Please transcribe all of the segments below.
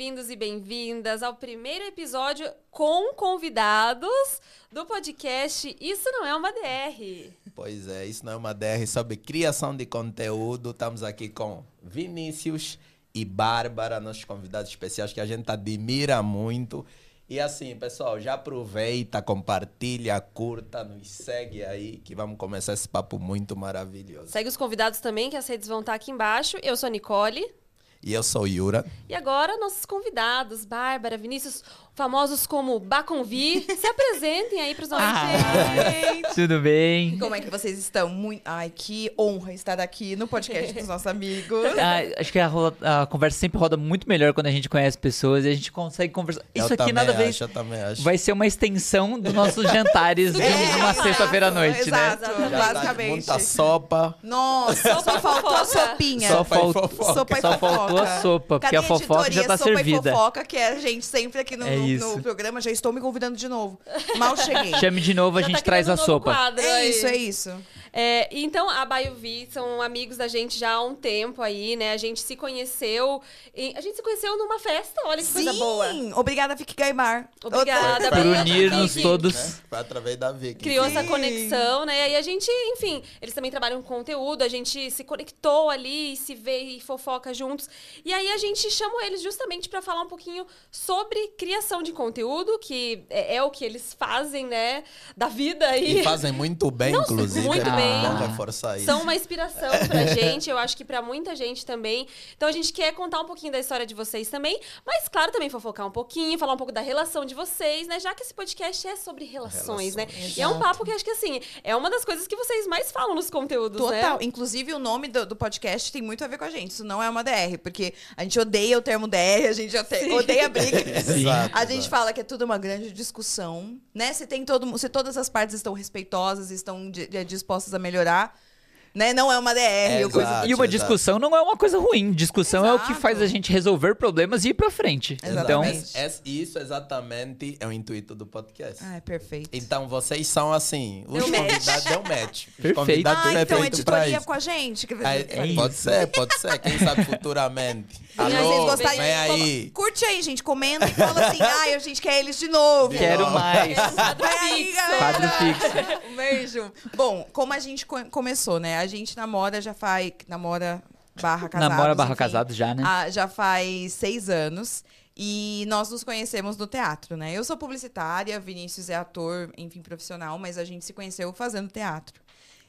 bem-vindos e bem-vindas ao primeiro episódio com convidados do podcast Isso Não É Uma DR. Pois é, isso não é uma DR sobre criação de conteúdo. Estamos aqui com Vinícius e Bárbara, nossos convidados especiais que a gente admira muito. E assim, pessoal, já aproveita, compartilha, curta, nos segue aí, que vamos começar esse papo muito maravilhoso. Segue os convidados também, que as redes vão estar aqui embaixo. Eu sou a Nicole. E eu sou Yura. E agora, nossos convidados, Bárbara, Vinícius, famosos como Baconvi, se apresentem aí para os nossos ah, Tudo bem? Como é que vocês estão? Muito... Ai, que honra estar aqui no podcast dos nossos amigos. Ah, acho que a, a, conversa sempre roda muito melhor quando a gente conhece pessoas e a gente consegue conversar. Isso eu aqui nada a ver. Vai ser uma extensão dos nossos jantares de é, uma sexta-feira à noite, exato, né? Exato, basicamente. Muita sopa. Nossa, só faltou a sopinha. Só, fal... sopa e só faltou a sopa, porque Cadê a fofoca já tá sopa servida. Sopa e fofoca, que é a gente sempre aqui no, é no programa. Já estou me convidando de novo. Mal cheguei. Chame de novo, a gente tá traz a sopa. É aí. isso, é isso. É, então, a Baiovi são amigos da gente já há um tempo aí, né? A gente se conheceu. a gente se conheceu numa festa, olha que Sim. coisa boa. Sim, obrigada, Vicky Gaimar. Obrigada, Por unir-nos todos. Né? Foi através da Vicky. Criou Sim. essa conexão, né? E a gente, enfim, eles também trabalham com conteúdo, a gente se conectou ali, se vê e fofoca juntos. E aí a gente chamou eles justamente para falar um pouquinho sobre criação de conteúdo, que é, é, o que eles fazem, né? Da vida aí. E fazem muito bem, Não, inclusive. Muito é bem. Isso. São uma inspiração pra gente, eu acho que para muita gente também. Então a gente quer contar um pouquinho da história de vocês também, mas claro, também fofocar um pouquinho, falar um pouco da relação de vocês, né? Já que esse podcast é sobre relações, relações. né? Exato. E é um papo que acho que assim, é uma das coisas que vocês mais falam nos conteúdos, Total. né? Total. Inclusive o nome do, do, podcast tem muito a ver com a gente. Isso não é uma DR, porque a gente odeia o termo DR, a gente odeia a briga. Exato, a gente fala que é tudo uma grande discussão, né? Se tem todo, se todas as partes estão respeitosas, estão dispostas a melhorar, né? Não é uma DR. É, coisa... E uma discussão não é uma coisa ruim. Discussão exato. é o que faz a gente resolver problemas e ir pra frente. Exatamente. Então, é, isso exatamente é o intuito do podcast. Ah, é perfeito. Então vocês são assim, os deu convidados match. deu match. Os Perfeito. Ah, então editoria com a gente. É, é pode ser, pode ser. Quem sabe futuramente. Alô, gostariam, vem aí. Curte aí, gente. Comenta e fala assim, ai, a gente quer eles de novo. Quero mais. Quadro fixo. Quadro fixo. Um beijo. Bom, como a gente começou, né? A gente namora já faz... Namora barra casados. Namora barra casados já, né? Já faz seis anos. E nós nos conhecemos no teatro, né? Eu sou publicitária, Vinícius é ator, enfim, profissional, mas a gente se conheceu fazendo teatro.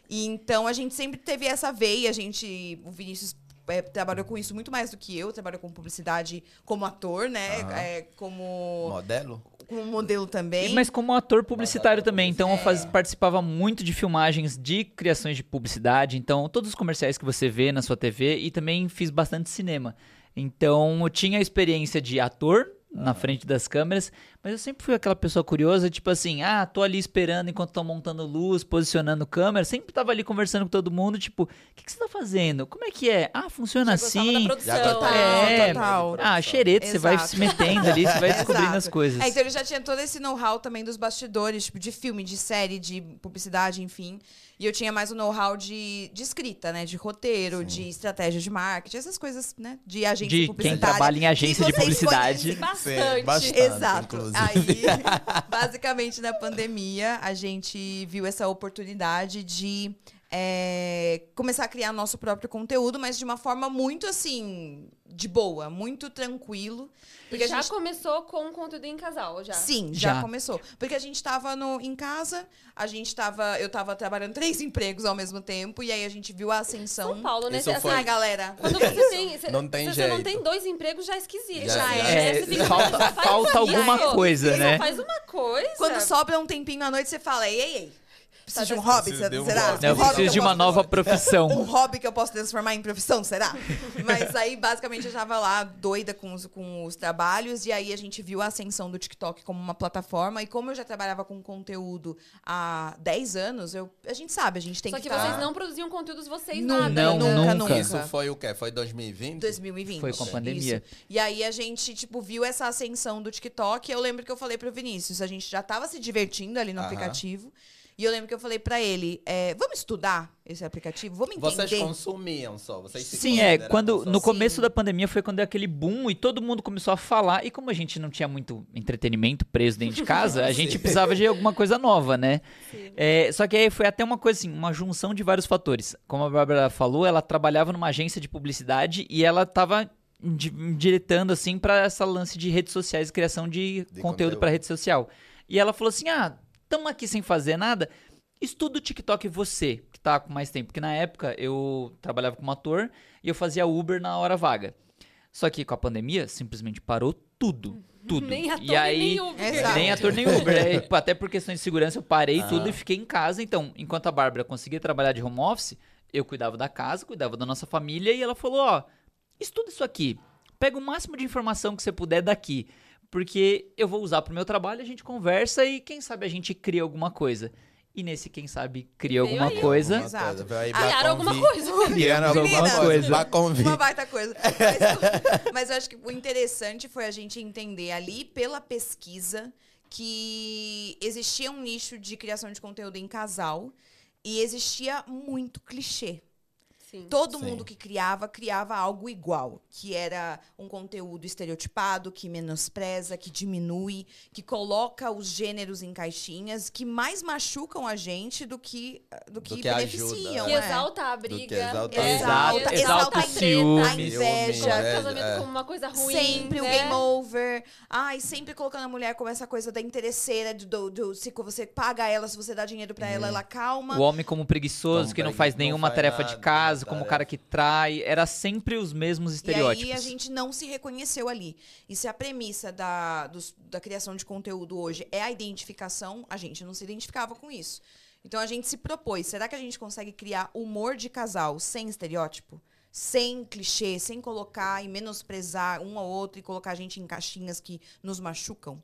E então a gente sempre teve essa veia, a gente, o Vinícius é, trabalhou com isso muito mais do que eu, trabalhou com publicidade como ator, né? É, como. Modelo? Como modelo também. Mas como ator publicitário também. Então eu faz, participava muito de filmagens de criações de publicidade. Então, todos os comerciais que você vê na sua TV e também fiz bastante cinema. Então, eu tinha a experiência de ator na frente das câmeras, mas eu sempre fui aquela pessoa curiosa, tipo assim, ah, tô ali esperando enquanto estão montando luz, posicionando câmera, sempre tava ali conversando com todo mundo, tipo, o que, que você tá fazendo? Como é que é? Ah, funciona assim. Da produção. Já total, é, total. Ah, xerete, você vai se metendo ali, você vai descobrindo as coisas. É, então ele já tinha todo esse know-how também dos bastidores, tipo, de filme, de série, de publicidade, enfim. E eu tinha mais o know-how de, de escrita, né? De roteiro, Sim. de estratégia de marketing, essas coisas, né? De agência de publicitária. Quem trabalha em agência de publicidade. Bastante. Sim, bastante. Exato. Aí, basicamente, na pandemia, a gente viu essa oportunidade de é, começar a criar nosso próprio conteúdo, mas de uma forma muito assim, de boa, muito tranquilo. Porque já gente... começou com o conteúdo em casal, já? Sim, já, já, começou. Porque a gente tava no, em casa, a gente tava. Eu tava trabalhando três empregos ao mesmo tempo, e aí a gente viu a ascensão. São Paulo, né? Isso foi... Ah, galera. Quando você tem. Você, não tem você não tem dois empregos, já é esquisito. Já, já é. é fica, falta falta alguma coisa, né? Faz uma coisa. Quando sobra um tempinho à noite, você fala, ei, ei, ei. Preciso de um hobby, será? Um será? Não, eu preciso de uma nova profissão. um hobby que eu posso transformar em profissão, será? Mas aí, basicamente, eu tava lá doida com os, com os trabalhos, e aí a gente viu a ascensão do TikTok como uma plataforma, e como eu já trabalhava com conteúdo há 10 anos, eu, a gente sabe, a gente tem Só que que tá... vocês não produziam conteúdos vocês nunca, nada. Não, nunca, nunca. nunca. Isso foi o quê? Foi 2020? 2020. Foi com a pandemia. Isso. E aí a gente, tipo, viu essa ascensão do TikTok, e eu lembro que eu falei pro Vinícius, a gente já tava se divertindo ali no Aham. aplicativo, E eu lembro que eu falei pra ele, é, vamos estudar esse aplicativo? Vamos entender? Vocês consumiam só, vocês se Sim, é. Quando, no começo Sim. da pandemia foi quando deu aquele boom e todo mundo começou a falar. E como a gente não tinha muito entretenimento preso dentro de casa, a gente precisava de alguma coisa nova, né? É, só que aí foi até uma coisa assim, uma junção de vários fatores. Como a Bárbara falou, ela trabalhava numa agência de publicidade e ela tava di- diretando assim pra essa lance de redes sociais e criação de, De conteúdo conteúdo. para rede social. E ela falou assim: "Ah, estamos aqui sem fazer nada, estuda o TikTok você, que tá com mais tempo, porque na época eu trabalhava como ator e eu fazia Uber na hora vaga. Só que com a pandemia simplesmente parou tudo, tudo. Nem ator, e aí nem Uber. Exato. nem ator nem Uber. É, tipo, até por questões de segurança, eu parei Ah. tudo e fiquei em casa. Então, enquanto a Bárbara conseguia trabalhar de home office, eu cuidava da casa, cuidava da nossa família e ela falou: ó, estuda isso aqui. Pega o máximo de informação que você puder daqui. Porque eu vou usar pro meu trabalho, a gente conversa e quem sabe a gente cria alguma coisa. E nesse, quem sabe, cria alguma aí. coisa. Exato. coisa, Criaram alguma coisa. Criaram alguma coisa. Convir. Uma baita coisa. Mas, mas eu acho que o interessante foi a gente entender ali pela pesquisa que existia um nicho de criação de conteúdo em casal e existia muito clichê. Sim. Todo Sim. mundo que criava, criava algo igual, que era um conteúdo estereotipado, que menospreza, que diminui, que coloca os gêneros em caixinhas, que mais machucam a gente do que do que, que ajuda. beneficiam. Que é. exalta a Do briga. que exalta é, Exato, exalta, exalta a o treta, ciúme. a inveja. Coloca o É. casamento como uma coisa ruim. Sempre o né? game over. Ai, sempre colocando a mulher como essa coisa da interesseira, do, do, do- se você paga ela, se você dá dinheiro pra ela, ela calma. O homem como preguiçoso, Como que não faz não nenhuma faz tarefa nada, de casa, não como o cara que trai. Era sempre os mesmos E estereótipos. aí a gente não se reconheceu ali. E se a premissa da, dos- da criação de conteúdo hoje é a identificação, a gente não se identificava com isso. Então a gente se propôs, será que a gente consegue criar humor de casal sem estereótipo? Sem clichê, sem colocar e menosprezar um ao outro e colocar a gente em caixinhas que nos machucam?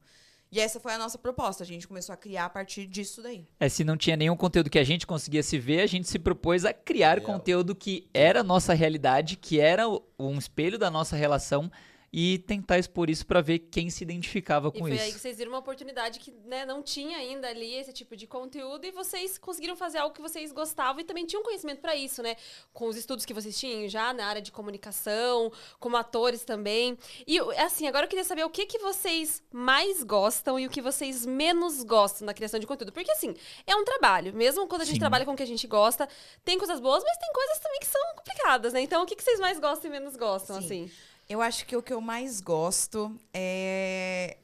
E essa foi a nossa proposta. A gente começou a criar a partir disso daí. É, se não tinha nenhum conteúdo que a gente conseguia se ver, a gente se propôs a criar Real. conteúdo que era a nossa realidade, que era um espelho da nossa relação e tentar expor isso pra ver quem se identificava E com foi aí que isso. vocês viram uma oportunidade que né, não tinha ainda ali esse tipo de conteúdo e vocês conseguiram fazer algo que vocês gostavam e também tinham conhecimento para isso, né? Com os estudos que vocês tinham já na área de comunicação, como atores também. E assim, agora eu queria saber o que, que vocês mais gostam e o que vocês menos gostam na criação de conteúdo. Porque assim, é um trabalho. Mesmo quando a gente Sim. trabalha com o que a gente gosta, tem coisas boas, mas tem coisas também que são complicadas, né? Então, o que, que vocês mais gostam e menos gostam, Sim. assim? Eu acho que o que eu mais gosto é.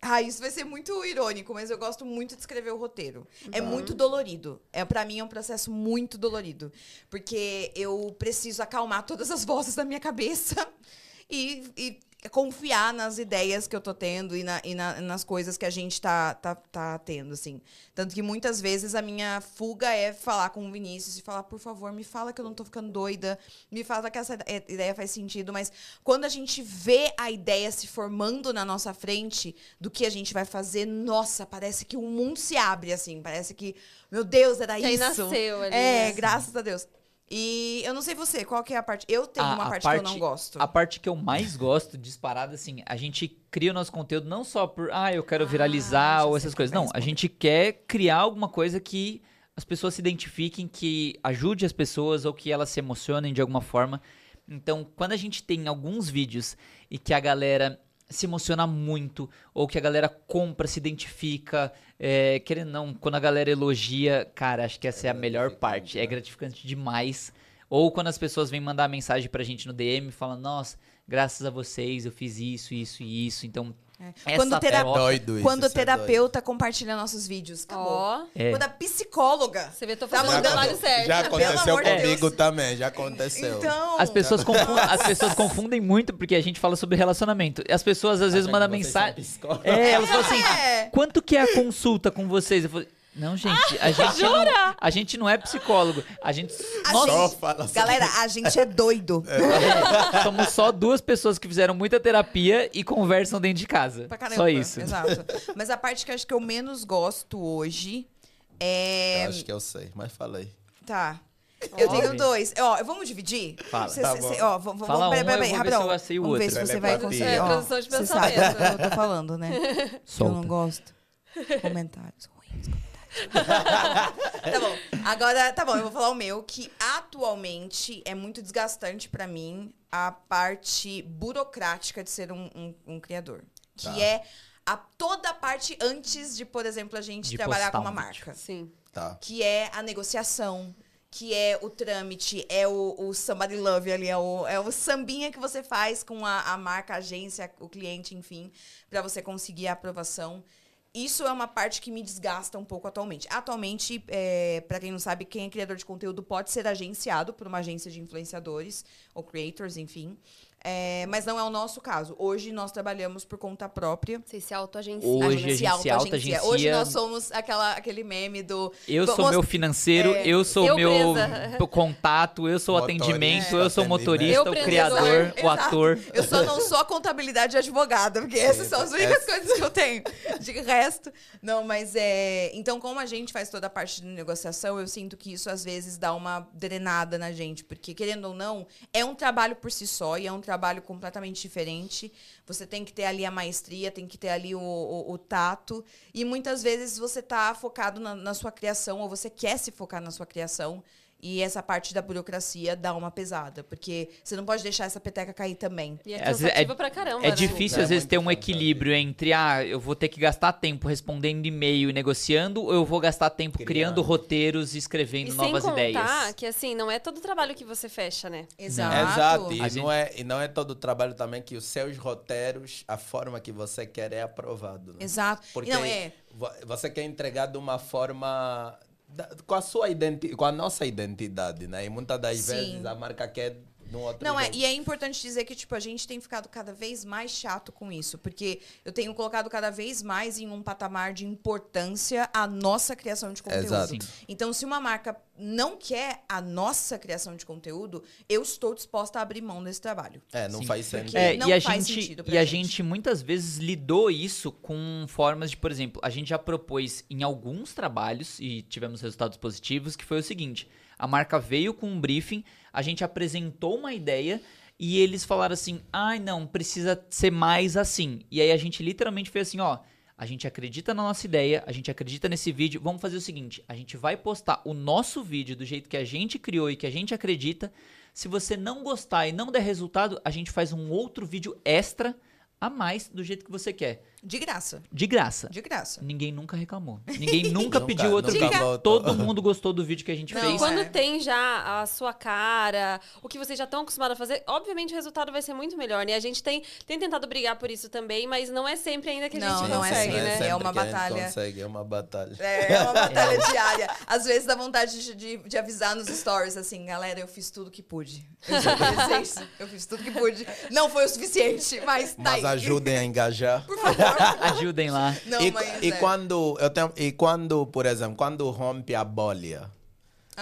Ah, isso vai ser muito irônico, mas eu gosto muito de escrever o roteiro. É muito dolorido. É para mim é um processo muito dolorido, porque eu preciso acalmar todas as vozes da minha cabeça e, e confiar nas ideias que eu tô tendo e, na- e na- nas coisas que a gente tá, tá, tá tendo, assim. Tanto que muitas vezes a minha fuga é falar com o Vinícius e falar, por favor, me fala que eu não tô ficando doida, me fala que essa ide- ideia faz sentido, mas quando a gente vê a ideia se formando na nossa frente do que a gente vai fazer, nossa, parece que o mundo se abre, assim, parece que, meu Deus, era Que aí isso. nasceu ali, É, né? graças a Deus. E eu não sei você, qual que é a parte? Eu tenho A- uma a parte, que eu não gosto. A parte que eu mais gosto, disparada, assim, a gente cria o nosso conteúdo não só por, ah, eu quero Ah, viralizar ou essas coisas. vai Não, a gente quer criar alguma coisa que as pessoas se identifiquem, que ajude as pessoas ou que elas se emocionem de alguma forma. Então, quando a gente tem alguns vídeos e que a galera se emociona muito, ou que a galera compra, se identifica, é, querendo não, quando a galera elogia, cara, acho que essa é, a melhor parte. É né? gratificante demais. Ou quando as pessoas vêm mandar mensagem pra gente no DM falando, nossa, graças a vocês eu fiz isso, isso e isso. Então, essa Quando tera- Doido isso. Quando o é terapeuta compartilha nossos vídeos. Acabou. Ó, É. Quando a psicóloga. você vê, tô Tá mandando- trabalho certo. Já aconteceu de comigo Deus. também, já aconteceu. Então. As pessoas, confun- as pessoas confundem muito porque a gente fala sobre relacionamento. As pessoas às vezes mandam mensagem. É, elas falam assim: É. quanto que é a consulta com vocês? Eu falei, não, gente, a gente não, a gente não é psicólogo. A gente. A Só fala sobre- Galera, a gente é doido. é, somos só duas pessoas que fizeram muita terapia e conversam dentro de casa. Pra caramba. Só isso. Exato. Mas a parte que acho que eu menos gosto hoje é. Eu acho que eu sei, mas falei. Tá. Eu tenho dois. Ó, vamos dividir? Fala. Cê- Tá cê- ó, vamos, Fala peraí, peraí, ver se rapidão. eu sei o Vamos ver outro. se você vai conseguir. É, ó. Você sabe pensamento. o que eu tô falando, né? Que eu Solta. não gosto. Comentários ruins, tá bom. Agora, tá bom, eu vou falar o meu, que atualmente é muito desgastante pra mim a parte burocrática de ser um, um- um criador. Que Tá. é a, toda a parte antes de, por exemplo, a gente De trabalhar com uma um vídeo. marca. Sim. Tá. Que é a negociação, que é o trâmite, é o, o somebody love ali, é o, é o sambinha que você faz com a, a marca, a agência, o cliente, enfim, pra você conseguir a aprovação. Isso é uma parte que me desgasta um pouco atualmente. Atualmente, é, para quem não sabe, quem é criador de conteúdo pode ser agenciado por uma agência de influenciadores ou creators, enfim. É, mas não é o nosso caso. Hoje nós trabalhamos por conta própria. Vocês se autoagenciam. Hoje a gente se autoagencia. Hoje nós somos aquela, aquele meme do. Eu sou Vamos- meu financeiro, é, eu sou eu meu presa. contato, eu sou o atendimento, eu sou o motorista, Eu o criador, o ator. Eu só não sou a contabilidade e advogada, porque essas são as únicas essa- coisas que eu tenho. De resto, não, mas é. Então, como a gente faz toda a parte de negociação, eu sinto que isso às vezes dá uma drenada na gente, porque querendo ou não, é um trabalho por si só e é um trabalho completamente diferente. Você tem que ter ali a maestria, tem que ter ali o, o- o tato. E muitas vezes você tá focado na, na sua criação, ou você quer se focar na sua criação. E essa parte da burocracia dá uma pesada, porque você não pode deixar essa peteca cair também. E é cansativo é- pra caramba. É né? difícil, É às vezes, ter um equilíbrio entre, ah, eu vou ter que gastar tempo respondendo e-mail e negociando, ou eu vou gastar tempo criando, Criando. roteiros e E escrevendo sem novas contar ideias. que, assim, não é todo trabalho que você fecha, né? Exato. Exato. E gente- não, é, e não é todo o trabalho também que os seus roteiros, a forma que você quer é aprovado. né? Exato. Porque Não, é. vo- você quer entregar de uma forma da- com a sua identidade, com a nossa identidade, né? E muitas das Sim. vezes a marca quer Não, é, e é importante dizer que, tipo, a gente tem ficado cada vez mais chato com isso. Porque eu tenho colocado cada vez mais em um patamar de importância a nossa criação de conteúdo. Exato. Então, se uma marca não quer a nossa criação de conteúdo, eu estou disposta a abrir mão desse trabalho. É, não Sim. faz Porque- sentido. É, não e a faz gente, sentido pra e a gente. gente muitas vezes lidou isso com formas de, por exemplo, a gente já propôs em alguns trabalhos e tivemos resultados positivos, que foi o seguinte: a marca veio com um briefing, a gente apresentou uma ideia e eles falaram assim: "Ai, não, precisa ser mais assim". E aí a gente literalmente fez assim, ó, a gente acredita na nossa ideia, a gente acredita nesse vídeo. Vamos fazer o seguinte: a gente vai postar o nosso vídeo do jeito que a gente criou e que a gente acredita. Se você não gostar e não der resultado, a gente faz um outro vídeo extra a mais do jeito que você quer. De graça. De graça. De graça. Ninguém nunca reclamou. Ninguém nunca, Nunca- pediu outro nunca vídeo. voltou. Todo mundo gostou do vídeo que a gente Não, fez. é. Quando tem já a sua cara, o que vocês já estão acostumados a fazer, obviamente o resultado vai ser muito melhor, né? A gente tem, tem tentado brigar por isso também, mas não é sempre ainda que a Não, gente não é consegue, sempre, né? sempre É uma que a gente batalha. Consegue, é uma batalha. É, é uma batalha diária. Às vezes dá vontade de, de, de avisar nos stories, assim, galera, eu fiz tudo que pude. Eu, eu fiz tudo que pude. Não foi o suficiente, mas tá Mas aí. Ajudem a engajar. Ajudem lá. Não, e, mas e é. quando eu tenho, e quando, por exemplo, quando rompe a bolha,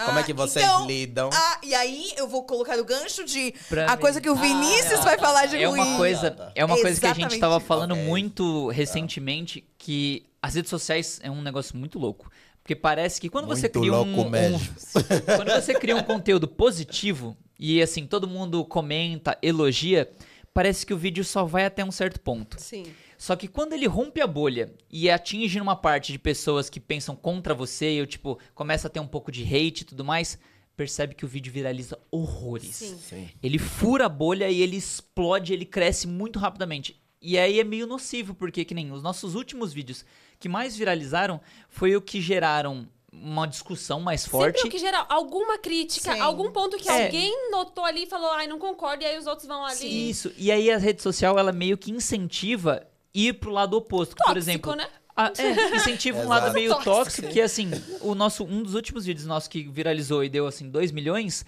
como é que Ah, vocês então, lidam? Ah, e aí eu vou colocar o gancho de Pra a mim. coisa que o Vinícius Ah, vai falar de É ruim. uma coisa, é uma coisa que a gente Exatamente. estava falando Ok. muito recentemente que as redes sociais é um negócio muito louco. Porque parece que quando você Muito cria um, louco um- mesmo. quando você cria um conteúdo positivo e assim todo mundo comenta, elogia, parece que o vídeo só vai até um certo ponto. Sim. Só que quando ele rompe a bolha e atinge uma parte de pessoas que pensam contra você, e eu, tipo, começa a ter um pouco de hate e tudo mais, percebe que o vídeo viraliza horrores. Sim. Sim. Ele fura a bolha e ele explode, ele cresce muito rapidamente. E aí é meio nocivo, porque que nem os nossos últimos vídeos que mais viralizaram foi o que geraram uma discussão mais forte. Sempre o que gera alguma crítica, Sim. algum ponto que É. alguém notou ali e falou, ai, não concordo, e aí os outros vão ali. Isso. E aí a rede social, ela meio que incentiva ir pro lado oposto. que, por Tóxico, exemplo, né? a- é, incentiva um lado meio Tóxico. tóxico, que assim, o nosso, um dos últimos vídeos nossos que viralizou e deu assim 2 milhões,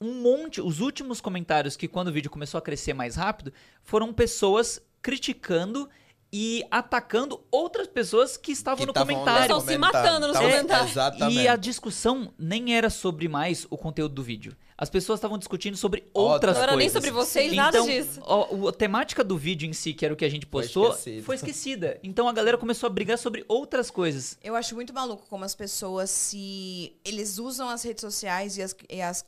um monte, os últimos comentários que quando o vídeo começou a crescer mais rápido, foram pessoas criticando e atacando outras pessoas que estavam Que no comentário. Pessoal se matando nos Tavam- comentários. Exatamente. E a discussão nem era sobre mais o conteúdo do vídeo. As pessoas estavam discutindo sobre outras Não era nem coisas. sobre vocês, nada então, disso. ó, o- a temática do vídeo em si, que era o que a gente Foi postou, esquecido. foi esquecida. Então a galera começou a brigar sobre outras coisas. Eu acho muito maluco como as pessoas se. Eles usam as redes sociais e as, e as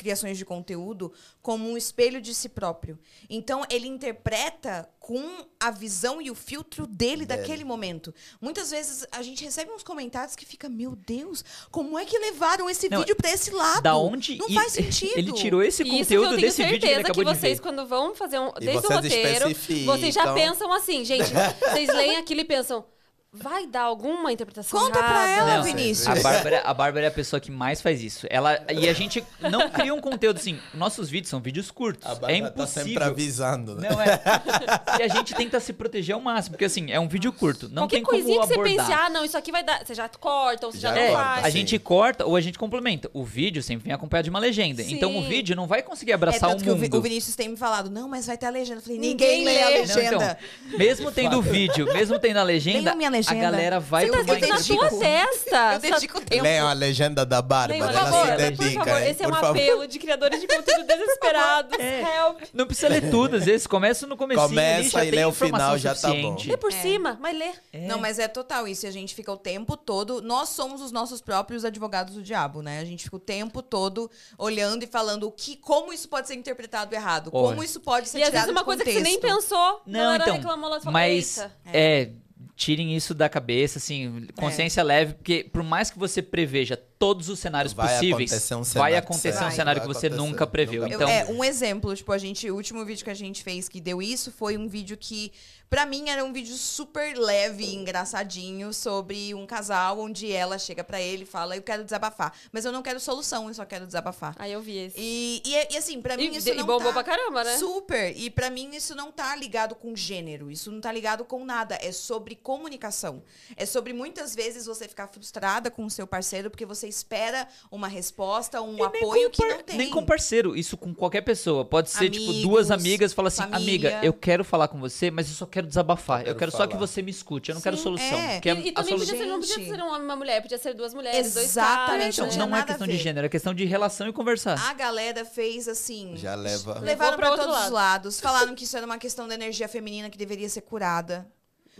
criações de conteúdo como um espelho de si próprio. Então, ele interpreta com a visão e o filtro dele, Dele. daquele momento. Muitas vezes a gente recebe uns comentários que fica, meu Deus, como é que levaram esse Não, vídeo pra esse lado? Da onde Não e- faz sentido. Ele tirou esse Isso que eu conteúdo tenho desse vídeo que ele certeza que, acabou de vocês, ver. quando vão fazer um. Desde o vocês roteiro, vocês já pensam assim, gente. Vocês leem aquilo e pensam, vai dar alguma interpretação Conta pra errada? ela, Não, Vinícius. A Bárbara, a Bárbara é a pessoa que mais faz isso. Ela, e a gente não cria um conteúdo assim. Nossos vídeos são vídeos curtos. A é Bárbara tá sempre impossível. avisando, né? Não é. E a gente tenta se proteger ao máximo, porque assim, é um vídeo curto. Não Qualquer tem como coisinha que você pense, ah, não, isso aqui vai dar. Você já corta ou você já, Já não É, faz. a sim. gente corta ou a gente complementa. O vídeo sempre vem acompanhado de uma legenda. Sim. Então o vídeo não vai conseguir É abraçar tanto o que o, mundo. o Vinícius tem me falado, não, mas vai ter a legenda. Eu falei, Ninguém ninguém, lê a lê. Não, então, legenda. mesmo tendo o vídeo, mesmo tendo a legenda, minha legenda. A galera vai Você tá escrito na sua testa. Eu dedico tempo. Leiam a legenda da Bárbara, por ela favor, se por dedica, favor. hein? Esse é um Por favor. apelo de criadores de conteúdo desesperados. Help. Não precisa ler tudo, às vezes começa no comecinho ali, Começa e lê o final, já tá bom. Lê por É. cima, mas lê. É. Não, mas é total isso. E a gente fica o tempo todo. Nós somos os nossos próprios advogados do diabo, né? A gente fica o tempo todo olhando e falando o que, como isso pode ser interpretado errado, como isso pode ser E às tirado vezes uma coisa que você nem pensou. Não, então, reclamou lá e falou, mas é. Tirem isso da cabeça, assim, consciência leve, porque por mais que você preveja todos os cenários Vai possíveis, acontecer um vai cenário acontecer certo. um cenário Vai que você acontecer, nunca previu. nunca Então, é, um exemplo, tipo, a gente, o último vídeo que a gente fez que deu isso foi um vídeo que, pra mim, era um vídeo super leve e engraçadinho sobre um casal onde ela chega pra ele e fala, eu quero desabafar. Mas eu não quero solução, eu só quero desabafar. Aí eu vi esse. E, e, e, assim, pra mim E, isso e não bombou tá... pra caramba, né? Super. E pra mim isso não tá ligado com gênero, isso não tá ligado com nada, é sobre comunicação. É sobre muitas vezes você ficar frustrada com o seu parceiro porque você espera uma resposta, um E apoio que não tem. Nem com parceiro, isso com qualquer pessoa. Pode ser, tipo, Amigos, duas amigas fala assim, família. amiga, eu quero falar com você, mas eu só quero desabafar. Eu Eu quero, quero só que falar." você me escute, eu não quero Sim, solução. é. a- E, e a também solu- podia ser, não podia ser um homem e uma mulher, podia ser duas mulheres, dois Exatamente, caras. Então, não né? não é questão de gênero, é questão de relação e conversar. A galera fez assim. Já leva. Levaram outro todos os lado. lados. Falaram que isso era uma questão da energia feminina que deveria ser curada.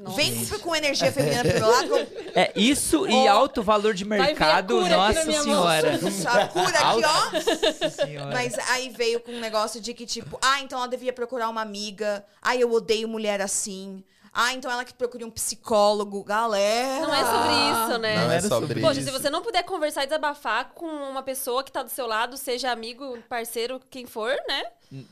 Nossa. Vem com energia feminina pro meu lado. É isso e alto valor de a mercado, nossa senhora. A cura aqui, ó. Nossa senhora. Mas aí veio com um negócio de que, tipo, ah, então ela devia procurar uma amiga. Ah, eu odeio mulher assim. Ah, então ela que procure um psicólogo. Galera! Não é sobre isso, né? Não é era sobre Poxa, isso. se você não puder conversar e desabafar com uma pessoa que tá do seu lado, seja amigo, parceiro, quem for, né?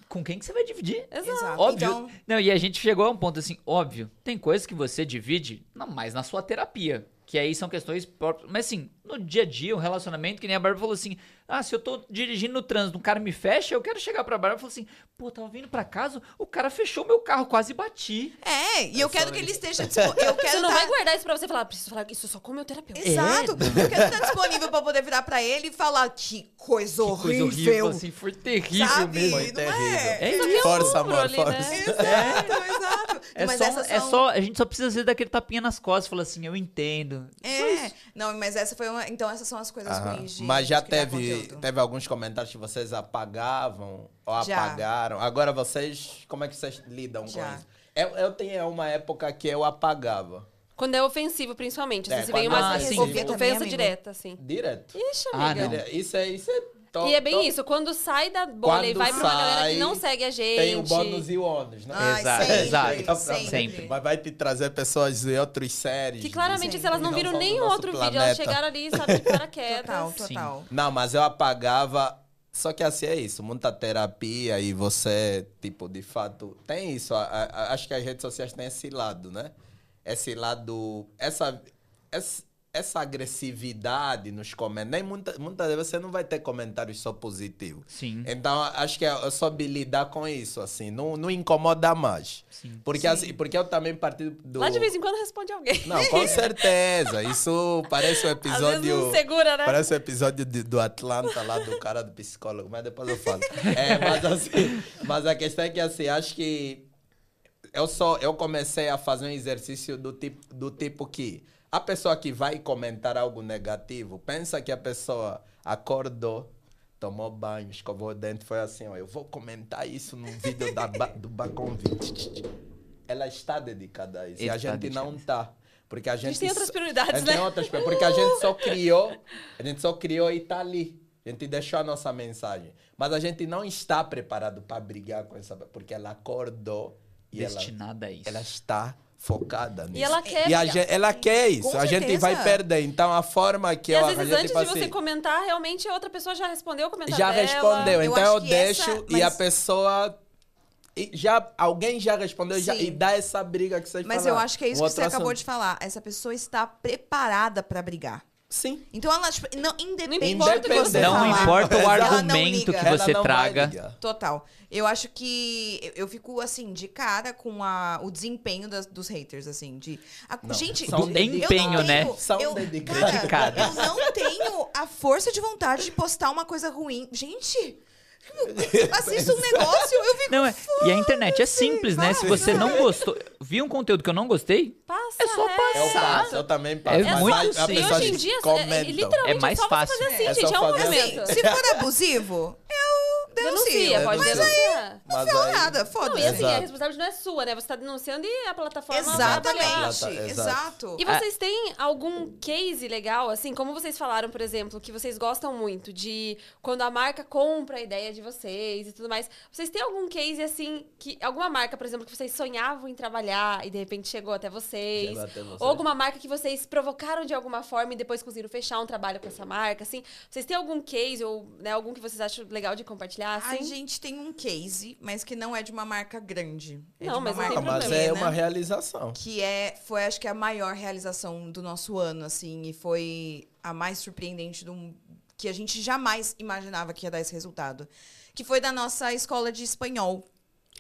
Com quem que você vai dividir? Exato. Óbvio. Então, Não, e a gente chegou a um ponto assim, óbvio, tem coisas que você divide, não, mais na sua terapia. Que aí são questões próprias. Mas assim, no dia a dia, um relacionamento, que nem a Bárbara falou assim: ah, se eu tô dirigindo no trânsito, um cara me fecha, eu quero chegar pra Bárbara e falar assim: pô, tava vindo pra casa, o cara fechou meu carro, quase bati. é, e eu É quero que ele esteja disponível. Eu quero Você não tá- vai guardar isso pra você falar, preciso falar isso só com o meu terapeuta. Exato. É, eu quero estar disponível pra poder virar pra ele e falar que coisa Que horrível. coisa horrível, assim, foi terrível Sabe? mesmo. Foi não terrível. é? É isso. Força, amor, ali, força. né? Exato, exato. É mas só, essas é são- só, a gente só precisa vezes daquele tapinha nas costas, falar assim, eu entendo. É. Não, mas essa foi uma. Então, essas são as coisas Aham. ruins de. Mas já de teve, conteúdo. teve alguns comentários que vocês apagavam ou Já. apagaram. Agora vocês, como é que vocês lidam Já. com isso? Eu, eu tinha uma época que eu apagava. Quando é ofensivo, principalmente. É, Assim, se vem uma Ah, ofensa direta, assim. Direto. Ixi, Ah, amiga. não. Isso é, isso é top. E é bem top. isso, quando sai da bolha e Quando vai pra uma galera sai, que não segue a gente. Tem o bônus e o ônus, né? Ai, Exato, sempre, exato. sempre. Sempre. Mas vai te trazer pessoas de outras séries. Que claramente, Sim. se elas não que viram nenhum outro vídeo, planeta. elas chegaram ali, sabe, de paraquedas. Total, Sim. total. Não, mas eu apagava. Só que assim é isso, muita terapia e você, tipo, de fato, tem isso. A- a- acho que as redes sociais têm esse lado, né? Esse lado. Essa, essa, essa agressividade nos comentários. Nem muita, muitas vezes você não vai ter comentários só positivos. Sim. Então, acho que eu soube lidar com isso, assim, não, não incomoda mais. Sim. Porque, assim, porque eu também parti do. Lá de vez em quando responde alguém. Não, com certeza. Isso parece um Às vezes episódio. não segura, né? Parece o episódio de- do Atlanta lá do cara do psicólogo, mas depois eu falo. É, mas assim, mas a questão é que assim, acho que eu só eu comecei a fazer um exercício do tipo do tipo que a pessoa que vai comentar algo negativo, pensa que a pessoa acordou, tomou banho, escovou o dente, foi assim, ó, eu vou comentar isso no vídeo da ba- do Bacon 20. Ela está dedicada a isso. e a Está gente não tá. Porque a gente, tem outras prioridades, a gente né? tem outras prioridades, Porque a gente só criou, a gente só criou e tá ali. A gente deixou a nossa mensagem. Mas a gente não está preparado para brigar com essa. Porque ela acordou e ela, Destinada a isso. ela está focada nisso. E ela quer. E a gente, ela quer isso. Com a gente certeza. vai perder. Então a forma que E eu às vezes, a gente, antes tipo de você assim, comentar, realmente a outra pessoa já respondeu o comentário já dela. respondeu. Eu então eu que deixo essa- e a mas- pessoa. e já Alguém já respondeu já, e dá essa briga que vocês Mas falaram. eu acho que é isso Um que você outro acabou assunto. de falar. Essa pessoa está preparada pra brigar. Sim. Então ela, tipo, não, independente importa do que você. Não falar, importa o não argumento que você não traga. Total. Eu acho que eu- eu fico assim de cara com a, o desempenho das- dos haters assim, de a- Não, gente, são eu empenho, não né? tenho- São eu, dedicados. cara, Dedicados. eu não tenho a força de vontade de postar uma coisa ruim. Gente, eu assisto um negócio, eu fico Não, é, e a internet é simples, né? Se você não gostou, viu um conteúdo que eu não gostei, Passa É só. Eu passar. passo, eu também passo. É mas muito a- a simples. E hoje em dia, é, é, comentam. literalmente, É mais só fácil. você fazer assim, É só gente. É um fazer assim. movimento. se for abusivo, eu denuncio. Denuncia, pode Denuncia. denunciar. Mas Não aí- nada, Não, foda-se. e assim, a Exato. responsabilidade não é sua, né? Você tá denunciando e a plataforma. Exatamente, Exato. exato. E vocês têm algum case legal, assim, como vocês falaram, por exemplo, que vocês gostam muito de quando a marca compra a ideia de vocês e tudo mais. Vocês têm algum case, assim, que alguma marca, por exemplo, que vocês sonhavam em trabalhar e de repente chegou até vocês? Chegou até vocês. Ou alguma marca que vocês provocaram de alguma forma e depois conseguiram fechar um trabalho com essa marca, assim? Vocês têm algum case ou né, algum que vocês acham legal de compartilhar, assim? A gente tem um case, mas que não é de uma marca grande. É Não, de uma mas não marca mas problema, é uma realização. Que é, foi, acho que, a maior realização do nosso ano, assim. E foi a mais surpreendente do, que a gente jamais imaginava que ia dar esse resultado. Que foi da nossa escola de espanhol.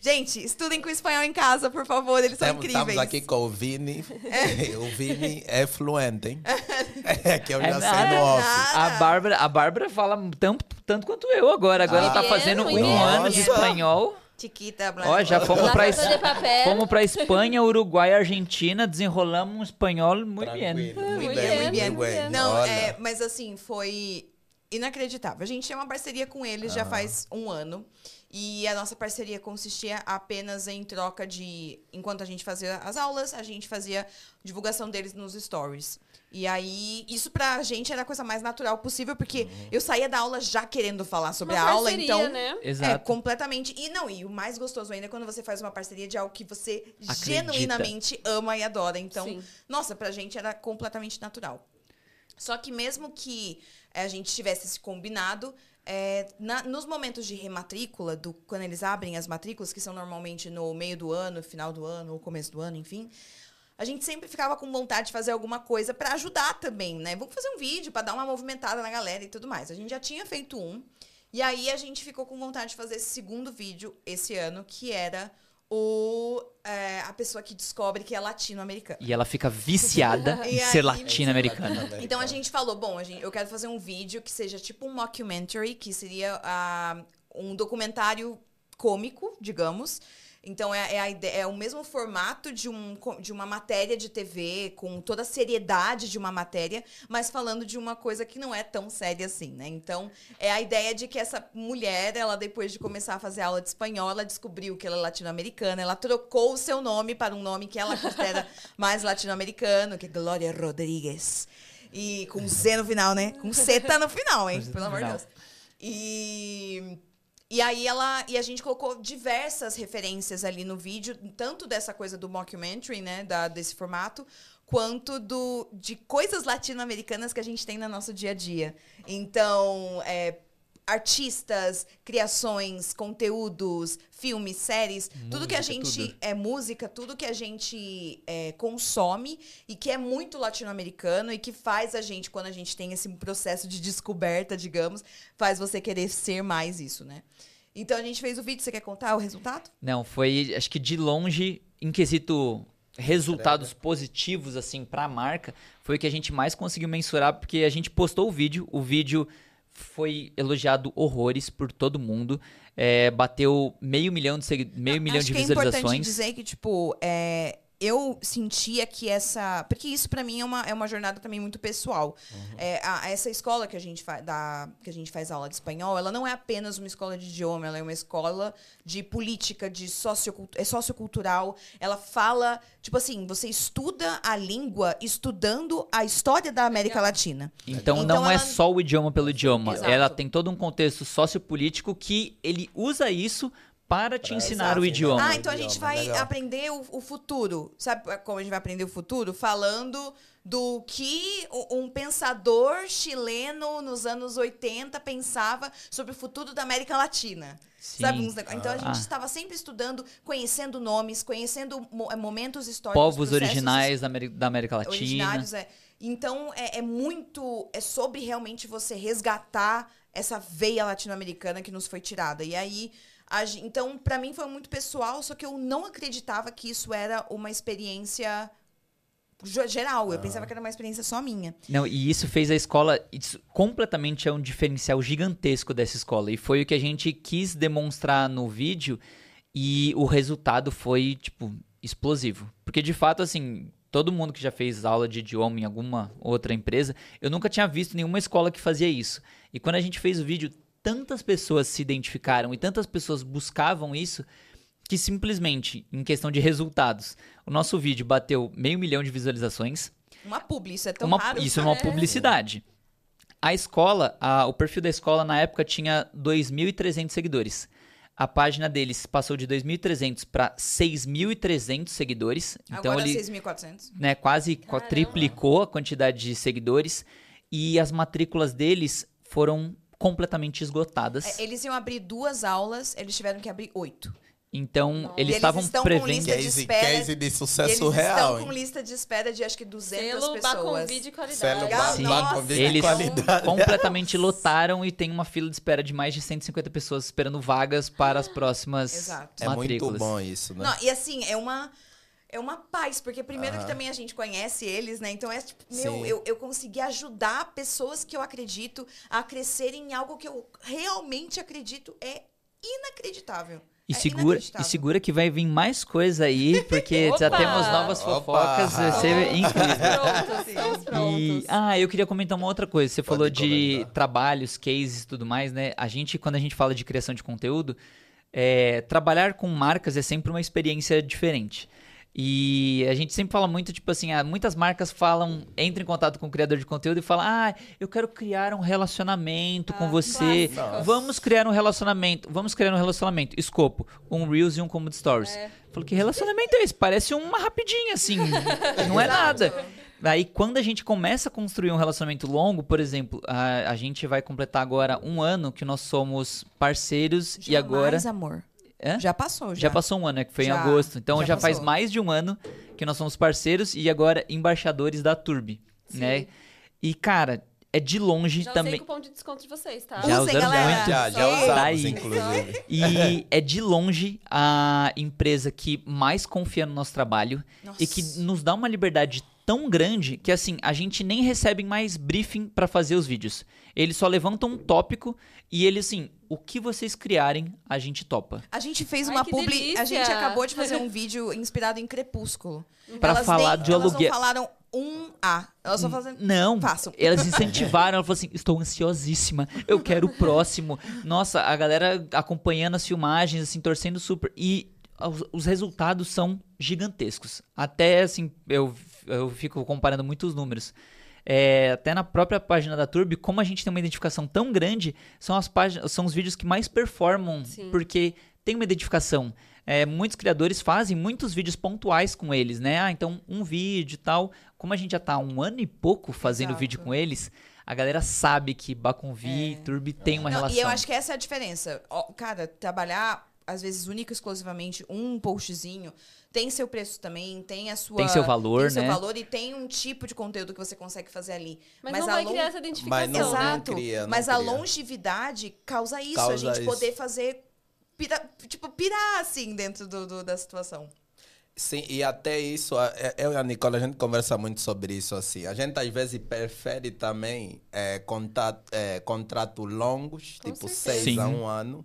Gente, estudem com espanhol em casa, por favor. Eles são Temos, incríveis. estamos aqui com o Vini. O Vini é fluente, hein? É que eu É já sei nada. no off. A Bárbara, a Bárbara fala tanto, tanto quanto eu agora. Agora ela tá Muito fazendo um muito ano de espanhol. Chiquita, Ó, já blá, fomos Casa de Papel. fomos pra Espanha, Uruguai, Argentina, desenrolamos um espanhol muito bem. Tranquilo, Muito bem, muito bem. Não, é, mas assim, foi inacreditável. A gente tem uma parceria com eles já faz um ano. E a nossa parceria consistia apenas em troca de. Enquanto a gente fazia as aulas, a gente fazia divulgação deles nos stories. E aí, isso pra gente era a coisa mais natural possível, porque Uhum. eu saía da aula já querendo falar sobre Uma a aula, parceria, então. né? É, Exato. completamente. E não, e o mais gostoso ainda é quando você faz uma parceria de algo que você Acredita. genuinamente ama e adora. Então, Sim. nossa, pra gente era completamente natural. Só que mesmo que a gente tivesse esse combinado, eh, na- nos momentos de rematrícula, do, quando eles abrem as matrículas, que são normalmente no meio do ano, final do ano, ou começo do ano, enfim, a gente sempre ficava com vontade de fazer alguma coisa pra ajudar também, né? Vamos fazer um vídeo pra dar uma movimentada na galera e tudo mais. A gente já tinha feito um, e aí a gente ficou com vontade de fazer esse segundo vídeo esse ano, que era o eh, a pessoa que descobre que é latino-americana. E ela fica viciada em ser latino-americana. Então a gente falou, bom, a gente, eu quero fazer um vídeo que seja tipo um mockumentary, que seria ah, um documentário cômico, digamos. Então é, é, a ide- é o mesmo formato de, um, de uma matéria de TV, com toda a seriedade de uma matéria, mas falando de uma coisa que não é tão séria assim, né? Então é a ideia de que essa mulher, ela depois de começar a fazer aula de espanhol, ela descobriu que ela é latino-americana, ela trocou o seu nome para um nome que ela considera mais latino-americano, que é Glória Rodrigues. E com Z no final, né? Com C tá no final, hein? Z Pelo amor de. Deus. E, e aí ela. E a gente colocou diversas referências ali no vídeo, tanto dessa coisa do mockumentary, né? Da, desse formato, quanto do, de coisas latino-americanas que a gente tem no nosso dia a dia. Então, é, artistas, criações, conteúdos, filmes, séries, tudo que a Música, gente tudo. é música, tudo que a gente é, consome e que é muito latino-americano e que faz a gente, quando a gente tem esse processo de descoberta, digamos, faz você querer ser mais isso, né? Então a gente fez o vídeo, você quer contar o resultado? Não, foi, acho que de longe, em quesito resultados positivos, assim, pra marca, foi o que a gente mais conseguiu mensurar, porque a gente postou o vídeo, o vídeo foi elogiado horrores por todo mundo, é, bateu meio milhão de, segui- meio milhão Acho de que é importante visualizações. dizer que, tipo, é, eu sentia que essa. Porque isso para mim é uma, é uma jornada também muito pessoal. Uhum. É, a- essa escola que a, gente fa- da, que a gente faz aula de espanhol, ela não é apenas uma escola de idioma, ela é uma escola de política, de sociocult é sociocultural. Ela fala, tipo assim, você estuda a língua estudando a história da América Latina. Então, Então não é ela- só o idioma pelo idioma. Exato. Ela tem todo um contexto sociopolítico que ele usa isso para te Pra ensinar ensinar. o idioma. Ah, então a gente vai legal. aprender o, o futuro. Sabe como a gente vai aprender o futuro? Falando do que um pensador chileno nos anos 80 pensava sobre o futuro da América Latina. Sim. Sabe? Então a gente Ah. estava sempre estudando, conhecendo nomes, conhecendo eh, momentos históricos. Povos originais da América Latina. originários. É. Então é, é muito. É sobre realmente você resgatar essa veia latino-americana que nos foi tirada. E aí. Então, pra mim foi muito pessoal, só que eu não acreditava que isso era uma experiência ge- geral. Eu pensava que era uma experiência só minha. Não, e isso fez a escola. Isso completamente é um diferencial gigantesco dessa escola. E foi o que a gente quis demonstrar no vídeo. E o resultado foi, tipo, explosivo. Porque de fato, assim, todo mundo que já fez aula de idioma em alguma outra empresa, eu nunca tinha visto nenhuma escola que fazia isso. E quando a gente fez o vídeo, tantas pessoas se identificaram e tantas pessoas buscavam isso que simplesmente, em questão de resultados, o nosso vídeo bateu meio milhão de visualizações. Uma publi, isso é tão Uma- raro. isso é uma publicidade. A escola, a- o perfil da escola na época tinha 2.300 seguidores. A página deles passou de 2.300 para 6.300 seguidores. Então Agora ele 6.400. né, quase Caramba. quadriplicou a quantidade de seguidores. E as matrículas deles foram completamente esgotadas. É, Eles iam abrir duas aulas, eles tiveram que abrir oito. Então, Nossa. eles eles estavam estão com prevendo. lista de Case, espera. case de E sucesso eles real. estão com lista de espera de acho que 200 Selo pessoas. Bacon de qualidade. Selo. Bacon de Eles qualidade. completamente lotaram e tem uma fila de espera de mais de 150 pessoas esperando vagas para as próximas Exato. É muito matrículas. bom isso, né? Não, e assim, é uma. É uma paz, porque primeiro Aham. que também a gente conhece eles, né? Então é tipo, meu, Sim. eu, eu consegui ajudar pessoas que eu acredito a crescerem em algo que eu realmente acredito é inacreditável. E É segura, e segura que vai vir mais coisa aí, porque já Opa! temos novas Opa! fofocas, vai ser incrível. Prontos, estamos E, prontos. ah, eu queria comentar uma outra coisa. Você Pode falou de comentar. trabalhos, cases e tudo mais, né? A gente, quando a gente fala de criação de conteúdo, é, trabalhar com marcas é sempre uma experiência diferente. E a gente sempre fala muito, tipo assim, ah, muitas marcas falam, entram em contato com o criador de conteúdo e falam, ah, eu quero criar um relacionamento com você. Vamos criar um relacionamento. Vamos criar um relacionamento. Escopo, um Reels e um Combo Stories. É. Falei, que relacionamento é esse? Parece uma rapidinha, assim. não é nada. Aí, quando a gente começa a construir um relacionamento longo, por exemplo, a, a gente vai completar agora um ano que nós somos parceiros e agora. Jamais, amor. Hã? Já passou, já. Já passou um ano, né? Que foi em Já, agosto. Então já já, faz mais de um ano que nós somos parceiros e agora embaixadores da Turbi, Sim. né? E, cara, é de longe Já usei também. cupom de desconto de vocês, tá? Já usamos galera. muito. Já, já usamos, Tá aí. inclusive. E é de longe a empresa que mais confia no nosso trabalho Nossa. e que nos dá uma liberdade tão grande que assim, a gente nem recebe mais briefing pra fazer os vídeos. Eles só levantam um tópico e eles assim, o que vocês criarem, a gente topa. A gente fez Ai, uma que publi. delícia! A gente acabou de fazer um vídeo inspirado em Crepúsculo. Pra Elas falar nem- de elas aluguel. não falaram um A. Elas só fazem. Não, Façam. elas incentivaram, ela falou assim, estou ansiosíssima, eu quero o próximo. Nossa, a galera acompanhando as filmagens, assim, torcendo super. E os, os resultados são gigantescos. Até, assim, eu, eu fico comparando muitos números. É, até na própria página da Turbi, como a gente tem uma identificação tão grande, são as páginas, são os vídeos que mais performam, Sim. porque tem uma identificação. É, muitos criadores fazem muitos vídeos pontuais com eles, né? Ah, então um vídeo e tal. Como a gente já tá há um ano e pouco fazendo Exato. vídeo com eles, a galera sabe que Baconvi e Turbi tem uma Não, relação. E eu acho que essa é a diferença. Cara, trabalhar, às vezes, único e exclusivamente um postzinho, tem seu preço também, tem a sua. Tem seu valor, tem seu né? valor e tem um tipo de conteúdo que você consegue fazer ali. Mas, Mas não a vai lon- criar essa identificação, Mas não-? Exato. cria, não Mas a cria. longevidade causa isso, a Causa gente isso. poder fazer. pira- tipo, pirar assim dentro do, do- da situação. Sim, e até isso, é- eu e a Nicola, a gente conversa muito sobre isso, assim. A gente, às vezes, prefere também é, contato, é, contratos longos, Com tipo certeza. seis Sim. a um ano,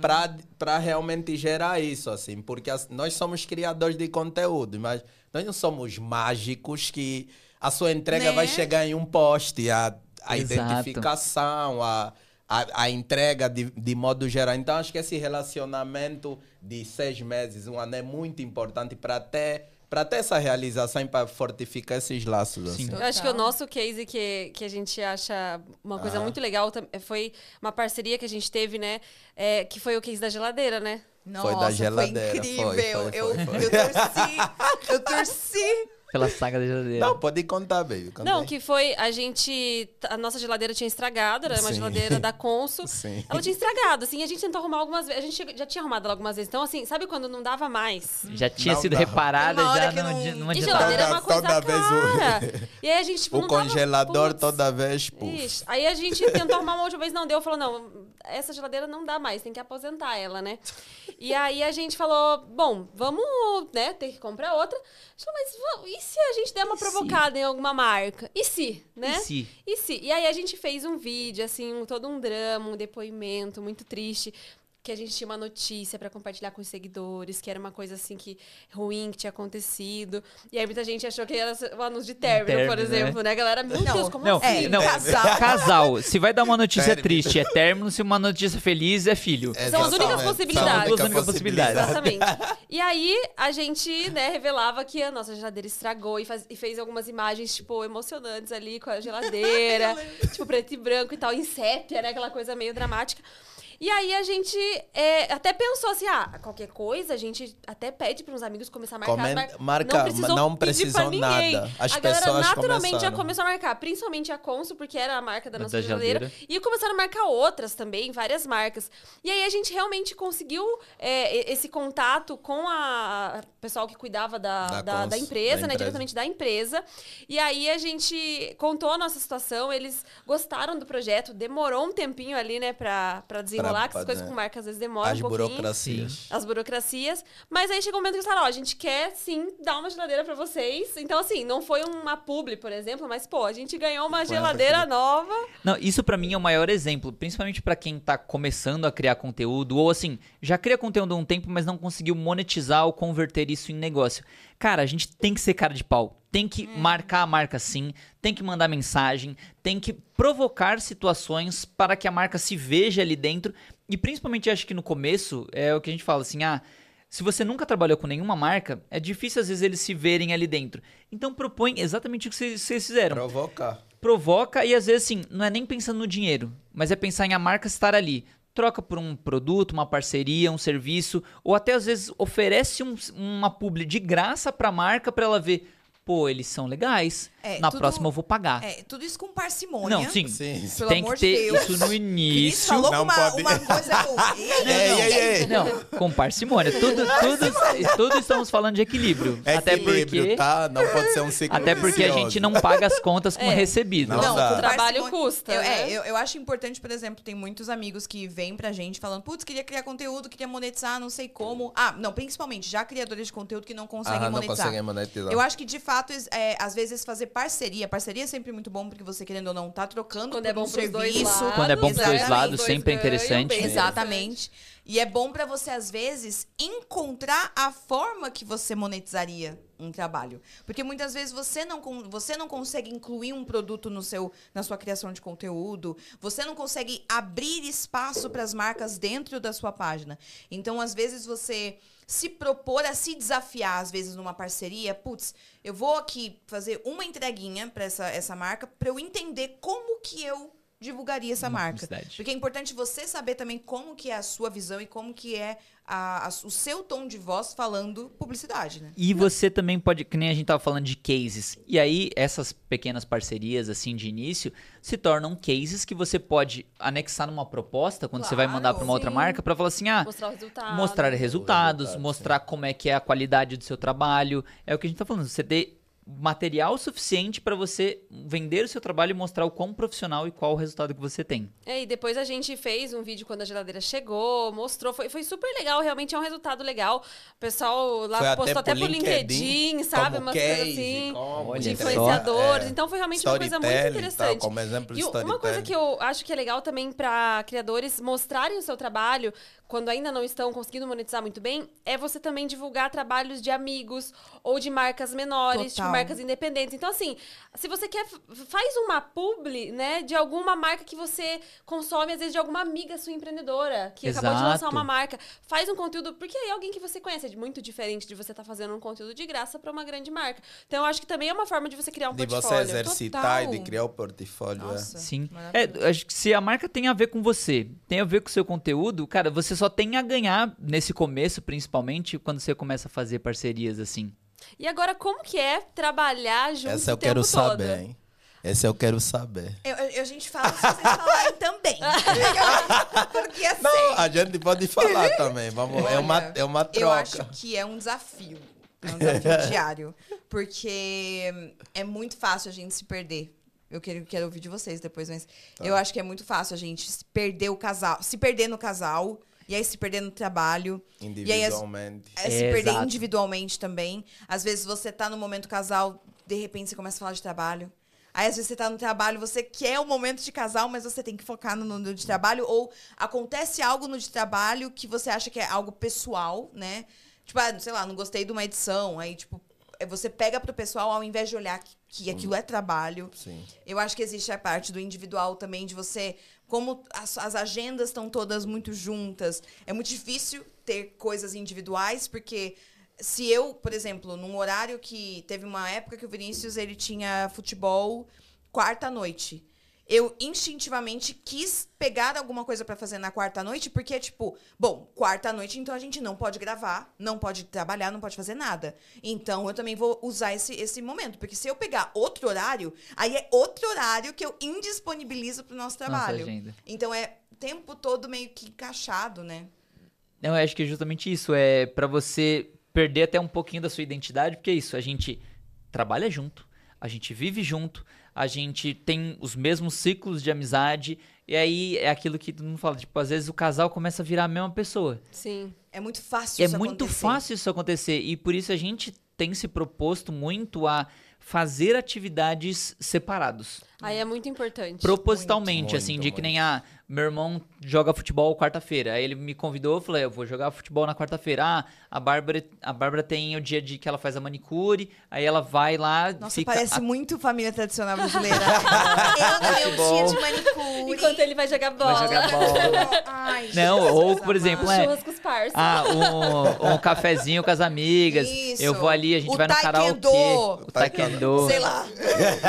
pra para realmente gerar isso, assim. Porque as- nós somos criadores de conteúdo, mas nós não somos mágicos que a sua entrega Né? vai chegar em um post, a, a Exato. identificação, a, a, a entrega de, de modo geral. Então, acho que esse relacionamento de seis meses, um ano, é muito importante para ter, pra ter essa realização e para fortificar esses laços. Sim. Assim. Eu acho que o nosso case que, que a gente acha uma coisa Aham. muito legal foi uma parceria que a gente teve, né? é, que foi o case da geladeira, né? Foi da Nossa, geladeira, Foi foi, incrível. foi, eu, foi, foi. eu torci. Eu torci. Pela saga da geladeira. Não, pode contar, baby. conta Não, que foi a gente. A nossa geladeira tinha estragado, era uma Sim. geladeira da Consul. Sim. Ela tinha estragado, assim, a gente tentou arrumar algumas vezes. A gente já tinha arrumado ela algumas vezes. Então, assim, sabe quando não dava mais? Já tinha Não sido dá. reparada, Uma hora já que não, não- não E geladeira é uma Toda- coisa toda vez o- cara. E aí a gente, tipo, O congelador Putz. toda vez, puf. Ixi, Aí a gente tentou arrumar uma última vez, não deu. Falou, não, essa geladeira não dá mais, tem que aposentar ela, né? E aí a gente falou, bom, vamos, né, ter que comprar outra. A gente falou, mas e se a gente der uma E se? provocada em alguma marca? E se, né? E se? E se? E aí a gente fez um vídeo, assim, um- todo um drama, um depoimento muito triste. Que a gente tinha uma notícia pra compartilhar com os seguidores, que era uma coisa assim que ruim que tinha acontecido. E aí muita gente achou que era o anúncio de término, por término, exemplo, né? Galera, meu Não, Deus, como não, assim? É, não. casal. Casal, se vai dar uma notícia Término. triste é término, se uma notícia feliz é filho. São as únicas possibilidades. São As únicas possibilidades. Exatamente. E aí, a gente, né, revelava que a nossa geladeira estragou e, faz- e fez algumas imagens, tipo, emocionantes ali com a geladeira, tipo, preto e branco e tal, em sépia, né, aquela coisa meio dramática. E aí a gente é, até pensou assim, ah, qualquer coisa, a gente até pede para uns amigos começar a marcar. Mar- marca, não precisou, não pedir precisou pra ninguém. nada. As a galera pessoas naturalmente já começaram. começou a marcar, principalmente a Consul, porque era a marca da Da nossa geladeira. geladeira. E começaram a marcar outras também, várias marcas. E aí a gente realmente conseguiu é, esse contato com a pessoal que cuidava da, Da da, da empresa, da né? empresa. Diretamente da empresa. E aí a gente contou a nossa situação, eles gostaram do projeto, demorou um tempinho ali, né, pra, pra desenrolar, que essas coisas né? com marca às vezes demoram As um pouquinho. burocracias. As burocracias. Mas aí chegou um momento que eles falaram, ó, a gente quer sim dar uma geladeira pra vocês. Então, assim, não foi uma publi, por exemplo, mas, pô, a gente ganhou uma geladeira nova. Não, isso pra mim é o maior exemplo, principalmente pra quem tá começando a criar conteúdo ou assim, já cria conteúdo há um tempo, mas não conseguiu monetizar ou converter isso em negócio. Cara, a gente tem que ser cara de pau. Tem que marcar a marca sim, tem que mandar mensagem, tem que provocar situações para que a marca se veja ali dentro. E principalmente acho que no começo é o que a gente fala assim, ah, se você nunca trabalhou com nenhuma marca, é difícil às vezes eles se verem ali dentro. Então propõe exatamente o que vocês vocês fizeram Provocar. provoca e às vezes assim, não é nem pensando no dinheiro, mas é pensar em a marca estar ali. Troca por um produto, uma parceria, um serviço, ou até às vezes oferece um- uma publi de graça pra marca pra ela ver, pô, eles são legais. É, Na tudo- próxima eu vou pagar. É, tudo isso com parcimônia. não, sim. Sim. Pelo tem amor que ter de Deus. isso no Cris início. falou Não uma, pode- uma coisa ei. Não, com parcimônia. Tudo, tudo, tudo estamos falando de equilíbrio. até Equilíbrio, porque, tá? Não pode ser um ciclo até porque a vicioso. gente não paga as contas com É. recebido. Não Não, O trabalho custa, Eu, né? É, eu, eu acho importante, por exemplo, tem muitos amigos que vêm pra gente falando, putz, queria criar conteúdo, queria monetizar, não sei como. Ah, não, principalmente já criadores de conteúdo que não conseguem Ah, não monetizar. conseguem monetizar. Eu acho que, de fato, es- é, às vezes fazer parceria. Parceria é sempre muito bom, porque você, querendo ou não, tá trocando Quando por é bom um dois serviço. lados. Quando é bom pros dois Exatamente. lados, sempre é Dois interessante. Exatamente. E é bom pra você, às vezes, encontrar a forma que você monetizaria um trabalho. Porque muitas vezes você não, você não consegue incluir um produto no seu, na sua criação de conteúdo, você não consegue abrir espaço para as marcas dentro da sua página. Então, às vezes, você se propor a se desafiar, às vezes, numa parceria, putz, eu vou aqui fazer uma entreguinha para essa, essa marca para eu entender como que eu divulgaria essa Uma marca. Porque é importante você saber também como que é a sua visão e como que é a- a- o seu tom de voz falando publicidade, né? E você também pode, que nem a gente tava falando de cases. E aí, essas pequenas parcerias, assim, de início, se tornam cases que você pode anexar numa proposta, quando você vai Claro, mandar para uma outra sim. marca, para falar assim, ah, Mostrar resultado. mostrar resultados, resultado, mostrar como é que é a qualidade do seu trabalho. É o que a gente tá falando, você ter material suficiente para você vender o seu trabalho e mostrar o quão profissional e qual o resultado que você tem. É, e depois a gente fez um vídeo quando a geladeira chegou, mostrou, foi, foi super legal, realmente é um resultado legal. O pessoal lá Foi postou até por por LinkedIn, sabe? como Umas coisas assim. como de influenciadores. É. Então foi realmente uma coisa muito Storytelling e tal, interessante. como exemplo E uma coisa que eu acho que é legal também para criadores mostrarem o seu trabalho, quando ainda não estão conseguindo monetizar muito bem, é você também divulgar trabalhos de amigos ou de marcas menores, tipo Total. Marcas independentes. Então, assim, se você quer, faz uma publi, né, de alguma marca que você consome, às vezes de alguma amiga sua empreendedora, que acabou de lançar Exato. uma marca. Faz um conteúdo, porque aí é alguém que você conhece, é muito diferente de você estar fazendo um conteúdo de graça para uma grande marca. Então, eu acho que também é uma forma de você criar um De você portfólio. exercitar e de Total. criar o portfólio. é. Nossa, Sim. maravilhoso. É, acho que se a marca tem a ver com você, tem a ver com o seu conteúdo, cara, você só tem a ganhar nesse começo, principalmente, quando você começa a fazer parcerias assim. E agora, como que é trabalhar junto Essa eu o tempo quero todo? saber, hein? Essa eu quero saber. Eu, eu- a gente fala se vocês falarem também. Porque assim, Não, a gente pode falar também. Vamos, é, uma, Olha, é uma eu troca. acho que é um desafio. É um desafio diário. Porque é muito fácil a gente se perder. Eu quero, quero ouvir de vocês depois, mas Tá. eu acho que é muito fácil a gente se perder o casal, se perder no casal, e aí se perder no trabalho. E aí, Individualmente. é, se perder exato. individualmente também. Às vezes você tá no momento casal, de repente você começa a falar de trabalho. Aí às vezes você tá no trabalho, você quer o momento de casal, mas você tem que focar no, no de trabalho. Ou acontece algo no de trabalho que você acha que é algo pessoal, né? Tipo, ah, sei lá, não gostei de uma edição. Aí, tipo, é, você pega pro pessoal ao invés de olhar que, que aquilo é trabalho. Sim. Eu acho que existe a parte do individual também, de você. Como as, as agendas estão todas muito juntas, é muito difícil ter coisas individuais, porque se eu, por exemplo, num horário que teve uma época que o Vinícius ele tinha futebol quarta noite. Eu instintivamente quis pegar alguma coisa pra fazer na quarta noite, porque, tipo, bom, quarta noite, então a gente não pode gravar, não pode trabalhar, não pode fazer nada. Então eu também vou usar esse, esse momento. Porque se eu pegar outro horário, aí é outro horário que eu indisponibilizo pro nosso trabalho. Então é o tempo todo meio que encaixado, né? Não, eu acho que é justamente isso. É pra você perder até um pouquinho da sua identidade, porque é isso. A gente trabalha junto, a gente vive junto, a gente tem os mesmos ciclos de amizade. E aí é aquilo que todo mundo fala. Tipo, às vezes o casal começa a virar a mesma pessoa. Sim. É muito fácil É isso muito acontecer. fácil isso acontecer. E por isso a gente tem se proposto muito a fazer atividades separados. Aí é muito importante. Propositalmente, Muito, assim, muito, de que nem a meu irmão joga futebol quarta-feira. Aí ele me convidou, eu falei, eu vou jogar futebol na quarta-feira. Ah, a Bárbara, a Bárbara tem o dia de que ela faz a manicure, aí ela vai lá, Nossa, fica parece a- muito família tradicional brasileira. eu no meu dia de manicure. Enquanto ele vai jogar bola. vai jogar bola. Ai, Não, Jesus ou, por amado. exemplo, é, Churras com os parça. ah, um, um cafezinho com as amigas. Isso. Eu vou ali, a gente O vai no karaokê. O taekwondo. Sei lá.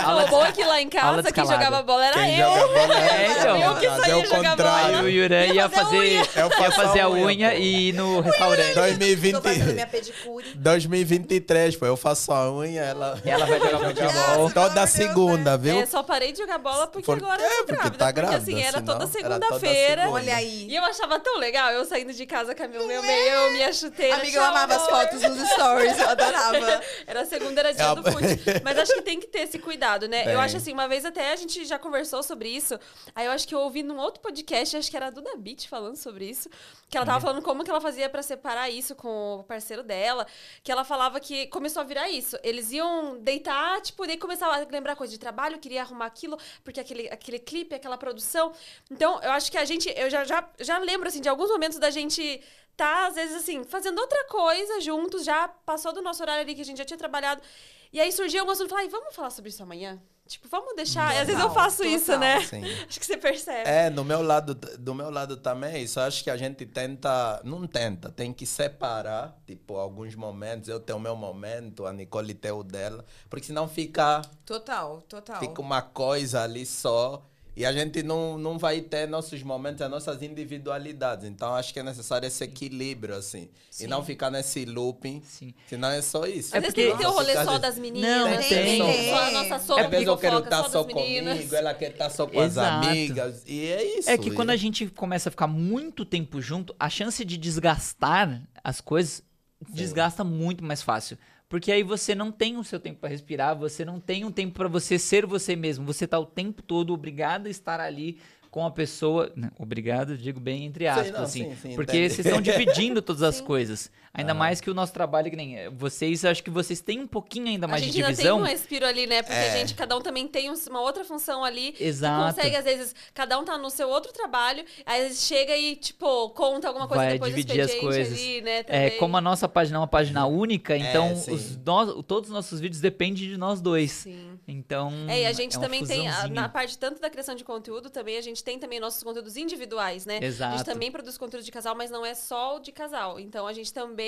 Aula o de- bom é que lá em casa quem escalada. jogava bola era Quem eu. joga bola É, então. Eu que saía é o jogar contrário. Aí o Yuran ia fazer fazer. Eu ia fazer a a unha, e ir no restaurante. 2020, Tô fazendo minha pedicure. 2023, pô. Eu faço a unha, ela... Ela vai jogar futebol. Toda Meu Deus, segunda, viu? É, só parei de jogar bola porque Por agora quê? eu tô Porque grávida. tá porque assim, grávida, era senão toda era toda segunda-feira. segunda. Olha aí. E eu achava tão legal eu saindo de casa com a meu, meu meio, minha chuteira. Amiga, eu amava as fotos nos stories, eu adorava. Era segunda, era dia É do fute. Mas acho que tem que ter esse cuidado, né? Eu acho assim, uma vez até a gente já conversou sobre isso. Aí eu acho que eu ouvi num outro podcast, acho que era a Duda Beat falando sobre isso. Que ela tava falando como que ela fazia pra separar isso com o parceiro dela. Que ela falava que começou a virar isso. Eles iam deitar, tipo, daí começava a lembrar coisa de trabalho, queria arrumar aquilo, porque aquele, aquele clipe, aquela produção. Então, eu acho que a gente, eu já, já, já lembro, assim, de alguns momentos da gente tá, às vezes, assim, fazendo outra coisa juntos, já passou do nosso horário ali que a gente já tinha trabalhado. E aí surgiu algum assunto, falar, ai, vamos falar sobre isso amanhã? Tipo, vamos deixar. E às vezes eu Total, faço isso, total, né? Sim. Acho que você percebe. É, do meu lado, do meu lado também, é isso acho que a gente tenta, não tenta, tem que separar, tipo, alguns momentos, eu tenho o meu momento, a Nicole tem o dela, porque senão fica, Total, total. fica uma coisa ali só e a gente não, não vai ter nossos momentos, as nossas individualidades. Então acho que é necessário esse equilíbrio, assim, Sim. e não ficar nesse looping, Sim. senão é só isso. Às vezes porque- tem que ter o rolê só das meninas. Não, né? tem. Tem Só a nossa sopa Às vezes eu quero estar só das meninas. comigo, ela quer estar só com as Exato. amigas. E é isso. É que e- quando a gente começa a ficar muito tempo junto, a chance de desgastar as coisas desgasta muito mais fácil. Porque aí você não tem o seu tempo pra respirar, você não tem um tempo pra você ser você mesmo. Você tá o tempo todo obrigado a estar ali com a pessoa. Não, obrigado, digo bem entre aspas, não, assim. sim, sim, porque entendi. vocês estão dividindo todas as Sim. coisas. Ainda mais que o nosso trabalho, que nem eh, vocês, acho que vocês têm um pouquinho ainda mais a de gente ainda tem divisão. um respiro ali, né? Porque É. a gente, cada um também tem um- uma outra função ali. Exato. Que consegue, às vezes, cada um tá no seu outro trabalho, aí às vezes chega e, tipo, conta alguma coisa Vai depois do dividir as expediente coisas. ali, né? É, também. como a nossa página é uma página única, então sim. os nós- todos os nossos vídeos dependem de nós dois. Sim. Então. É, e a gente uma também tem, a- na parte tanto da criação de conteúdo, também a gente tem também nossos conteúdos individuais, né? A Exato. gente também produz conteúdo de casal, mas não é só o de casal. Então a gente também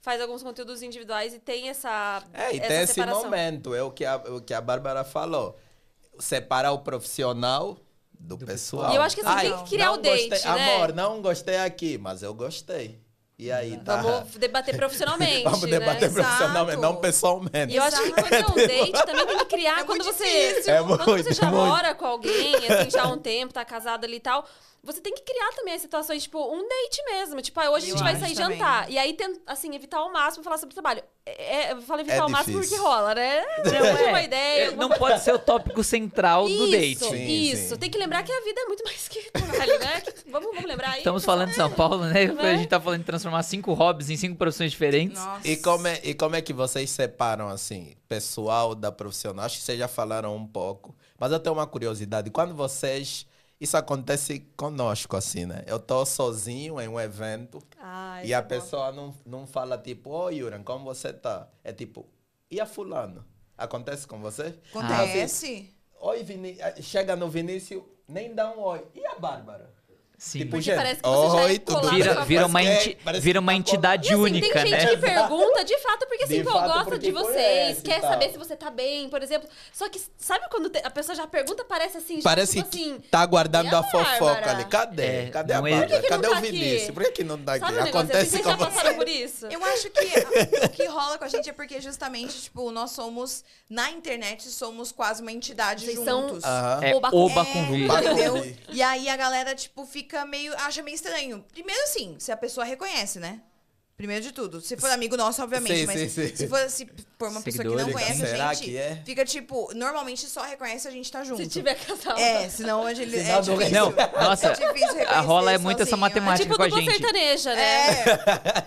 faz alguns conteúdos individuais e tem essa. É, e essa tem esse separação. momento, é o que a, o que a Bárbara falou. Separar o profissional do, Do pessoal. pessoal. E eu acho que assim, Ai, tem que criar o date, gostei- né? Amor, não gostei aqui, mas eu gostei. E aí, tá? Vamos debater profissionalmente. Vamos debater né? profissionalmente, Exato. não pessoalmente. E eu acho que quando é um date, também tem que criar É quando você. difícil. É quando muito, você já muito. mora com alguém, assim, já há um tempo, tá casado ali e tal. Você tem que criar também as situações, tipo, um date mesmo. Tipo, ah, hoje a Eu gente vai sair também. jantar. E aí, tem, assim, evitar ao máximo falar sobre o trabalho. É, eu falo evitar É ao máximo porque rola, né? Não, é, uma ideia. alguma não pode ser o tópico central do date. Isso, Sim, isso. sim. Tem que lembrar que a vida é muito mais que trabalho, né? Que- Vamos, vamos lembrar aí. Estamos falando de São Paulo, né? Né? A gente tá falando de transformar cinco hobbies em cinco profissões diferentes. Nossa. E como, é, e como é que vocês separam, assim, pessoal da profissional? Acho que vocês já falaram um pouco. Mas eu tenho uma curiosidade. Quando vocês... Isso acontece conosco, assim, né? Eu tô sozinho em um evento Ai, e a bom. pessoa não, não fala, tipo, Oi, Yuran, como você tá? É tipo, e a fulano? Acontece com você? Acontece? Oi, Vini... Chega no Vinícius, nem dá um oi. E a Bárbara? Sim. Tipo, Porque gente, parece que você já é oi, colado bem? Vira, vira, uma, que enti- é- vira que uma tá entidade E assim, única, tem gente né? que pergunta de fato porque se De empolgou, fato, gosta de vocês, quer saber se você tá bem, por exemplo. Só que sabe quando a pessoa já pergunta, parece assim, já, Parece tipo que assim. tá aguardando e a a fofoca ali. Cadê? É, Cadê a é- Bárbara? Que que Cadê o tá aqui? Vinícius? Por que, que não tá aqui? Assim? Acontece Vocês com já você. passaram por isso? Eu acho que o que rola com a gente é porque justamente, tipo, nós somos, na internet, somos quase uma entidade são- juntos. É Oba com-. E aí a galera, tipo, fica meio. acha meio estranho. Primeiro, assim, se a pessoa reconhece, né? Primeiro de tudo. Se for amigo nosso, obviamente. Sim, mas sim, sim. se for se for uma pessoa que não Seguidores, conhece Será a gente, que é? fica tipo, normalmente só reconhece a gente tá junto. Se tiver casal. É, senão hoje ele Senão é não- difícil. Não, nossa, é difícil a rola é muito essa sozinho, É matemática tipo com a gente. sertaneja, né?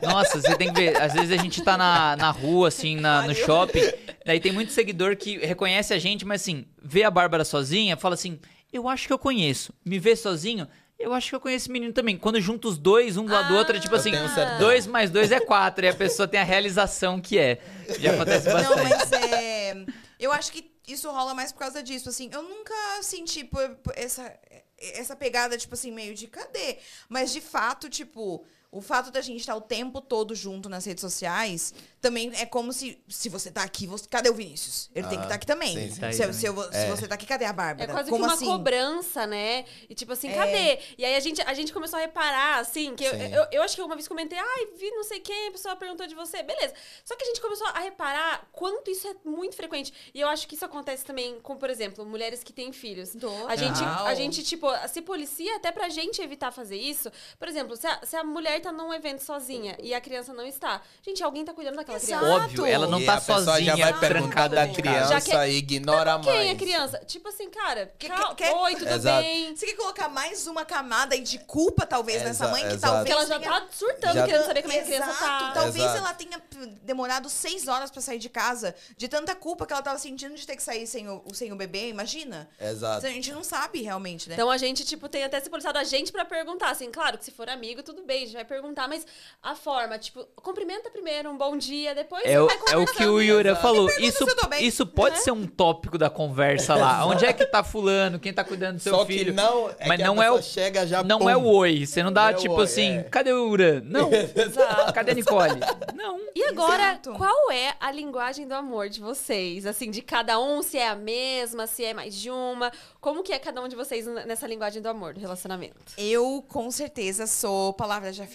É, Nossa, você tem que ver. Às vezes a gente tá na, na rua, assim, na, no shopping. Daí tem muito seguidor que reconhece a gente, mas assim, vê a Bárbara sozinha, fala assim: Eu acho que eu conheço. Me vê sozinho, eu acho que eu conheço esse menino também. Quando junta os dois, um do lado do outro, é tipo Eu assim: certeza. dois mais dois é quatro. E a pessoa tem a realização que é. Já acontece Não, bastante. mas é. Eu acho que isso rola mais por causa disso. Assim, eu nunca senti essa, essa pegada, tipo assim, meio de cadê? Mas de fato, tipo. O fato da gente estar o tempo todo junto nas redes sociais também é como se. Se você tá aqui, você, cadê o Vinícius? Ele tem que Ah, estar aqui também. sim, sim. Tá se, também. se eu- se É. você tá aqui, cadê a É Bárbara? quase como que uma assim? cobrança, né? E tipo assim, É. cadê? E aí a gente, a gente começou a reparar, assim, que eu, eu, eu acho que uma vez comentei, ai, vi não sei quem, a pessoa perguntou de você, beleza. Só que a gente começou a reparar quanto isso é muito frequente. E eu acho que isso acontece também com, por exemplo, mulheres que têm filhos. Total. A gente, a gente, tipo, se policia até pra gente evitar fazer isso. Por exemplo, se a, se a mulher tá num evento sozinha e a criança não está, gente, alguém tá cuidando daquela Exato. criança. Óbvio, ela não E tá a sozinha, já vai perguntar da criança Já quer- e ignora Quem mais. é criança? Tipo assim, cara, Que- cal- quer- oi, tudo Exato. bem? Você quer colocar mais uma camada aí de culpa, talvez, nessa mãe, que exato. talvez. Porque ela já tenha- tá surtando, Já- querendo saber como é que a criança tá. Talvez Exato. ela tenha demorado seis horas pra sair de casa de tanta culpa que ela tava sentindo de ter que sair sem o, sem o bebê, imagina? Exato. A gente não sabe realmente, né? Então a gente, tipo, tem até se policiado a gente pra perguntar. Assim, claro que se for amigo, tudo bem, a gente vai perguntar, mas a forma, tipo, cumprimenta primeiro, um bom dia, depois É o, vai é o que o. Yura falou. Isso, isso pode ser um tópico da conversa lá. Onde é que tá fulano? Quem tá cuidando do seu Só filho? que não, é Mas que a não é o- chega já Não pum. é o oi. Você não dá, Não é tipo oi, assim, é. cadê o Yura? Não. Exato. cadê a Nicole? Não. E agora, Exato. qual é a linguagem do amor de vocês? Assim, de cada um, se é a mesma, se é mais de uma. Como que é cada um de vocês nessa linguagem do amor, do relacionamento? Eu, com certeza, sou palavras de afirmação.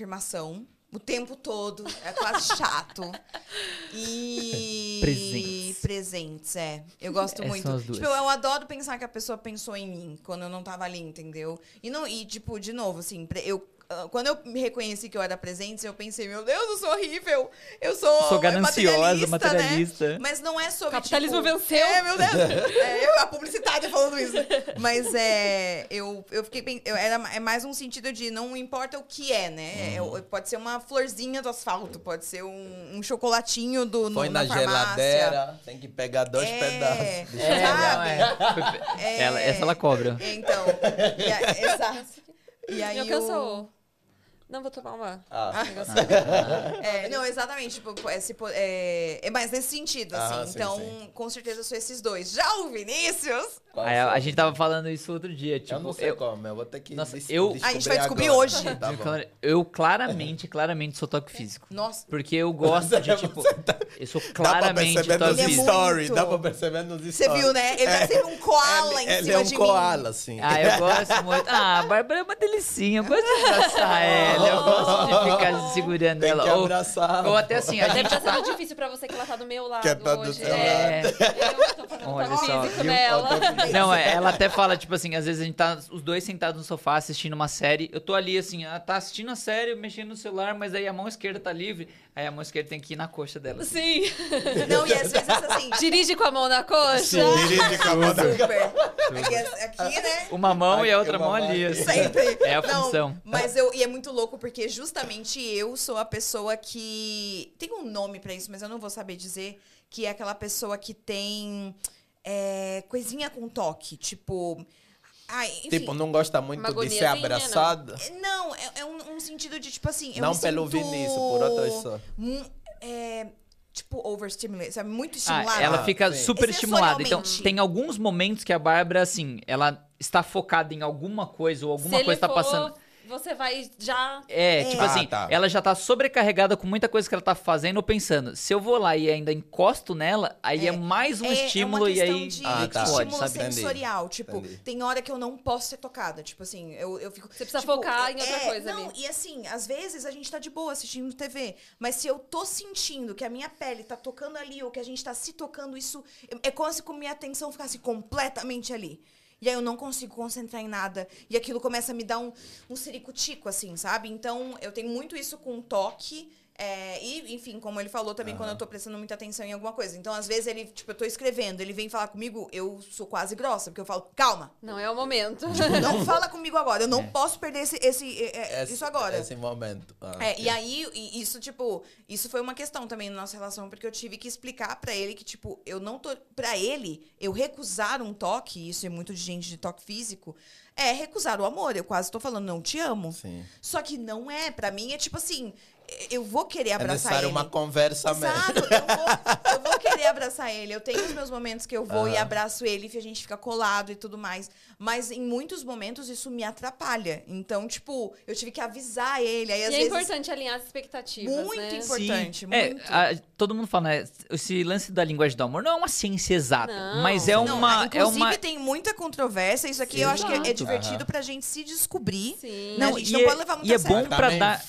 O tempo todo. É quase chato. E. Presentes. Presentes, é. Eu gosto É, muito. Tipo, eu adoro pensar que a pessoa pensou em mim quando eu não tava ali, entendeu? E, não, e tipo, de novo, assim, eu quando eu me reconheci que eu era presente, eu pensei, meu Deus, eu sou horrível. Eu sou. Sou gananciosa, materialista. materialista. Né? Mas não é sobre. Capitalismo tipo, venceu. É, meu Deus. É, eu, a publicidade falando isso. Mas é. Eu, eu fiquei. pen- Eu, era, é mais um sentido de não importa o que é, né? É, Uhum. pode ser uma florzinha do asfalto, pode ser um, um chocolatinho do. no- Põe na, farmácia. geladeira, tem que pegar dois É. pedaços. É, é. É. Ela, essa ela cobra. Então. e a- exato. E aí. Me o- alcançou. Não, vou tomar uma. Ah, É, não, exatamente. Tipo, esse é, é mais nesse sentido, assim. Ah, sim, então, sim. com certeza são esses dois. Já o Vinícius. Aí a, gente tava falando isso outro dia, tipo, eu não sei como, eu vou ter que Nossa, eu- A gente vai descobrir agora. hoje. Tá eu claramente, claramente sou toque físico. Nossa. Porque eu gosto de, tipo, eu sou Dá pra claramente perceber toque nos Ele é físico. stories, muito. dá pra perceber nos stories. Você viu, né? Ele vai ser um koala ele, em ele cima é um de koala, mim. assim. Ah, eu gosto muito. Ah, a Bárbara é uma delicinha. Eu gosto de abraçar ela. Eu gosto de ficar segurando Tem ela. que ou, abraçar. ou até assim, a gente estar sendo difícil pra você que ela tá do meu lado Que tá do hoje. seu É. lado. Eu tô fazendo toque físico nela. Não, é, ela até fala, tipo assim, às vezes a gente tá os dois sentados no sofá assistindo uma série. Eu tô ali, assim, ela tá assistindo a série, mexendo no celular, mas aí a mão esquerda tá livre. Aí a mão esquerda tem que ir na coxa dela. assim. Sim. Não, e às vezes assim. Dirige com a mão na coxa. Dirige com a mão da- Super. Aqui, aqui, né? Uma mão e a outra Uma mão ali, assim. Sempre. É a Não, função. Mas eu. E é muito louco porque justamente eu sou a pessoa que. Tem um nome pra isso, mas eu não vou saber dizer. Que é aquela pessoa que tem. É, coisinha com toque. Tipo. Ai, enfim, Tipo, não gosta muito de ser não. abraçada? Não, é, é um, um sentido de, tipo assim. Não pelo sinto Vinícius, por outras só. é, tipo, overstimulated, sabe? Muito Ah, estimulada. ela Ah, fica sim. super estimulada. Então, tem alguns momentos que a Bárbara, assim, ela está focada em alguma coisa ou alguma Se coisa tá for, passando. Você vai já... É, É. tipo Ah, assim, tá. ela já tá sobrecarregada com muita coisa que ela tá fazendo ou pensando. Se eu vou lá e ainda encosto nela, aí é, É, mais um é, estímulo é e uma aí questão de Ah, tá. estímulo sabe? Entendi. sensorial. Tipo, Entendi. tem hora que eu não posso ser tocada. Tipo assim, eu, eu fico. Você precisa tipo, focar em outra é, coisa não, ali. E assim, às vezes a gente tá de boa assistindo TV. Mas se eu tô sentindo que a minha pele tá tocando ali, ou que a gente tá se tocando, isso. É como se com minha atenção ficasse completamente ali. E aí eu não consigo concentrar em nada. E aquilo começa a me dar um, um ciricutico, assim, sabe? Então, eu tenho muito isso com toque. É, e, enfim, como ele falou também, quando eu tô prestando muita atenção em alguma coisa. Então, às vezes, ele, tipo, eu tô escrevendo, ele vem falar comigo, eu sou quase grossa, porque eu falo, calma, Não é o momento. tipo, não fala comigo agora, eu não posso perder esse, esse, é, é, Esse- isso agora. Esse momento. Ah, É, e aí, e isso, tipo, isso foi uma questão também na nossa relação, porque eu tive que explicar pra ele que, tipo, eu não tô. Pra ele, eu recusar um toque, isso é muito de gente de toque físico, é recusar o amor. Eu quase tô falando, não te amo. Sim. Só que não é, pra mim é tipo assim, eu vou querer É abraçar necessário ele. uma conversa mesmo. Exato, eu vou, eu vou querer abraçar ele. Eu tenho os meus momentos que eu vou e abraço ele, e a gente fica colado e tudo mais. Mas em muitos momentos isso me atrapalha. Então, tipo, eu tive que avisar ele. Aí, às e é vezes, importante alinhar as expectativas, Muito né? importante. É, muito. a- todo mundo fala, né? Esse lance da linguagem do amor não é uma ciência exata, Não. mas é Não, uma. é inclusive uma... tem muita controvérsia. Isso aqui eu acho que é, é Exato. divertido Aham. pra gente se descobrir. Sim. Não, Não, a gente e não é- pode levar muito e é a sério. bom pra dar-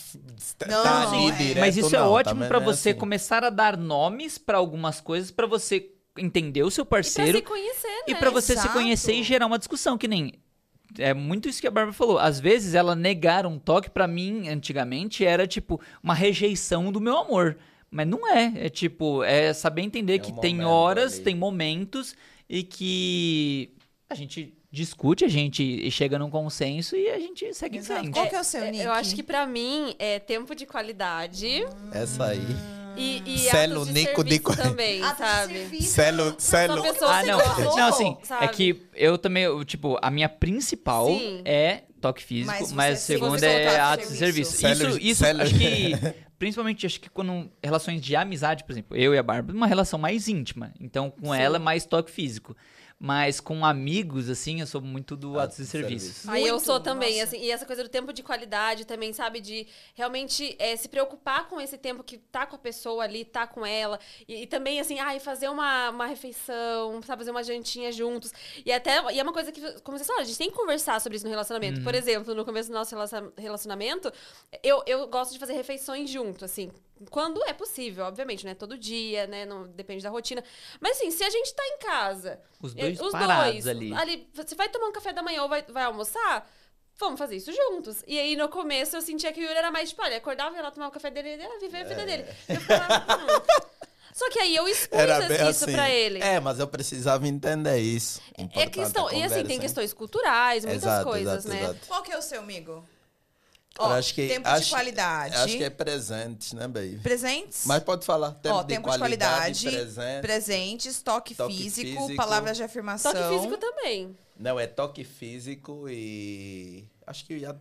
Não, tá é. direto, Mas isso é não, ótimo também pra não é você assim. começar a dar nomes pra algumas coisas, pra você entender o seu E pra parceiro se conhecer, né? e pra você se Exato. conhecer e gerar uma discussão, que nem é muito isso que a Bárbara falou. Às vezes ela negar um toque pra mim antigamente era tipo uma rejeição do meu amor, mas não é, é tipo, é saber entender É que um tem horas, ali. tem momentos e que a gente discute, a gente chega num consenso e a gente segue Exato. em frente. Qual que é o seu É, nick? Eu acho que pra mim é tempo de qualidade Essa aí. e, e Selo atos de Nico de serviço co- também, Atos de sabe? Celo, celo. Pessoa Ah, não. Não, assim, é sabe? que eu também, eu, tipo, a minha principal Sim. é toque físico, Mas mas, a segunda se é atos de serviço. serviço. Celo- isso, isso celo- acho que, principalmente, acho que quando relações de amizade, por exemplo, eu e a Bárbara, uma relação mais íntima. Então, com ela é mais toque físico. Mas com amigos, assim, eu sou muito do atos de Atos de serviço. serviço. Aí eu sou também, nossa. assim, e essa coisa do tempo de qualidade também, sabe? De realmente é, se preocupar com esse tempo que tá com a pessoa ali, tá com ela. E, e também, assim, ai, fazer uma, uma refeição, sabe? Fazer uma jantinha juntos. E até, e é uma coisa que, como vocês falaram, a gente tem que conversar sobre isso no relacionamento. Uhum. Por exemplo, no começo do nosso relaciona- relacionamento, eu, eu gosto de fazer refeições junto, assim. Quando é possível, obviamente, né? Todo dia, né? Não, depende da rotina. Mas assim, se a gente tá em casa Os eu- dois os parados dois, ali. ali. Você vai tomar um café da manhã ou vai, vai almoçar? vamos fazer isso juntos. E aí, no começo, eu sentia que o Yuri era mais, tipo, olha, acordava, ia lá tomar o café dele, ele ia viver a vida dele. Eu ficava, hum. Só que aí eu expus isso pra ele. É, mas eu precisava entender isso. É Importante questão. E assim, tem hein? questões culturais, muitas Exato, coisas, exato, né? exato. Qual que é o seu, amigo? Ó, acho que, tempo acho, de qualidade. Acho que é presentes, né, baby? Presentes? Mas pode falar. Tempo, Ó, de, tempo de qualidade, qualidade, presente. presentes, toque, Toque físico, físico. palavras de afirmação. Toque físico também. Não, é toque físico e. Acho que já.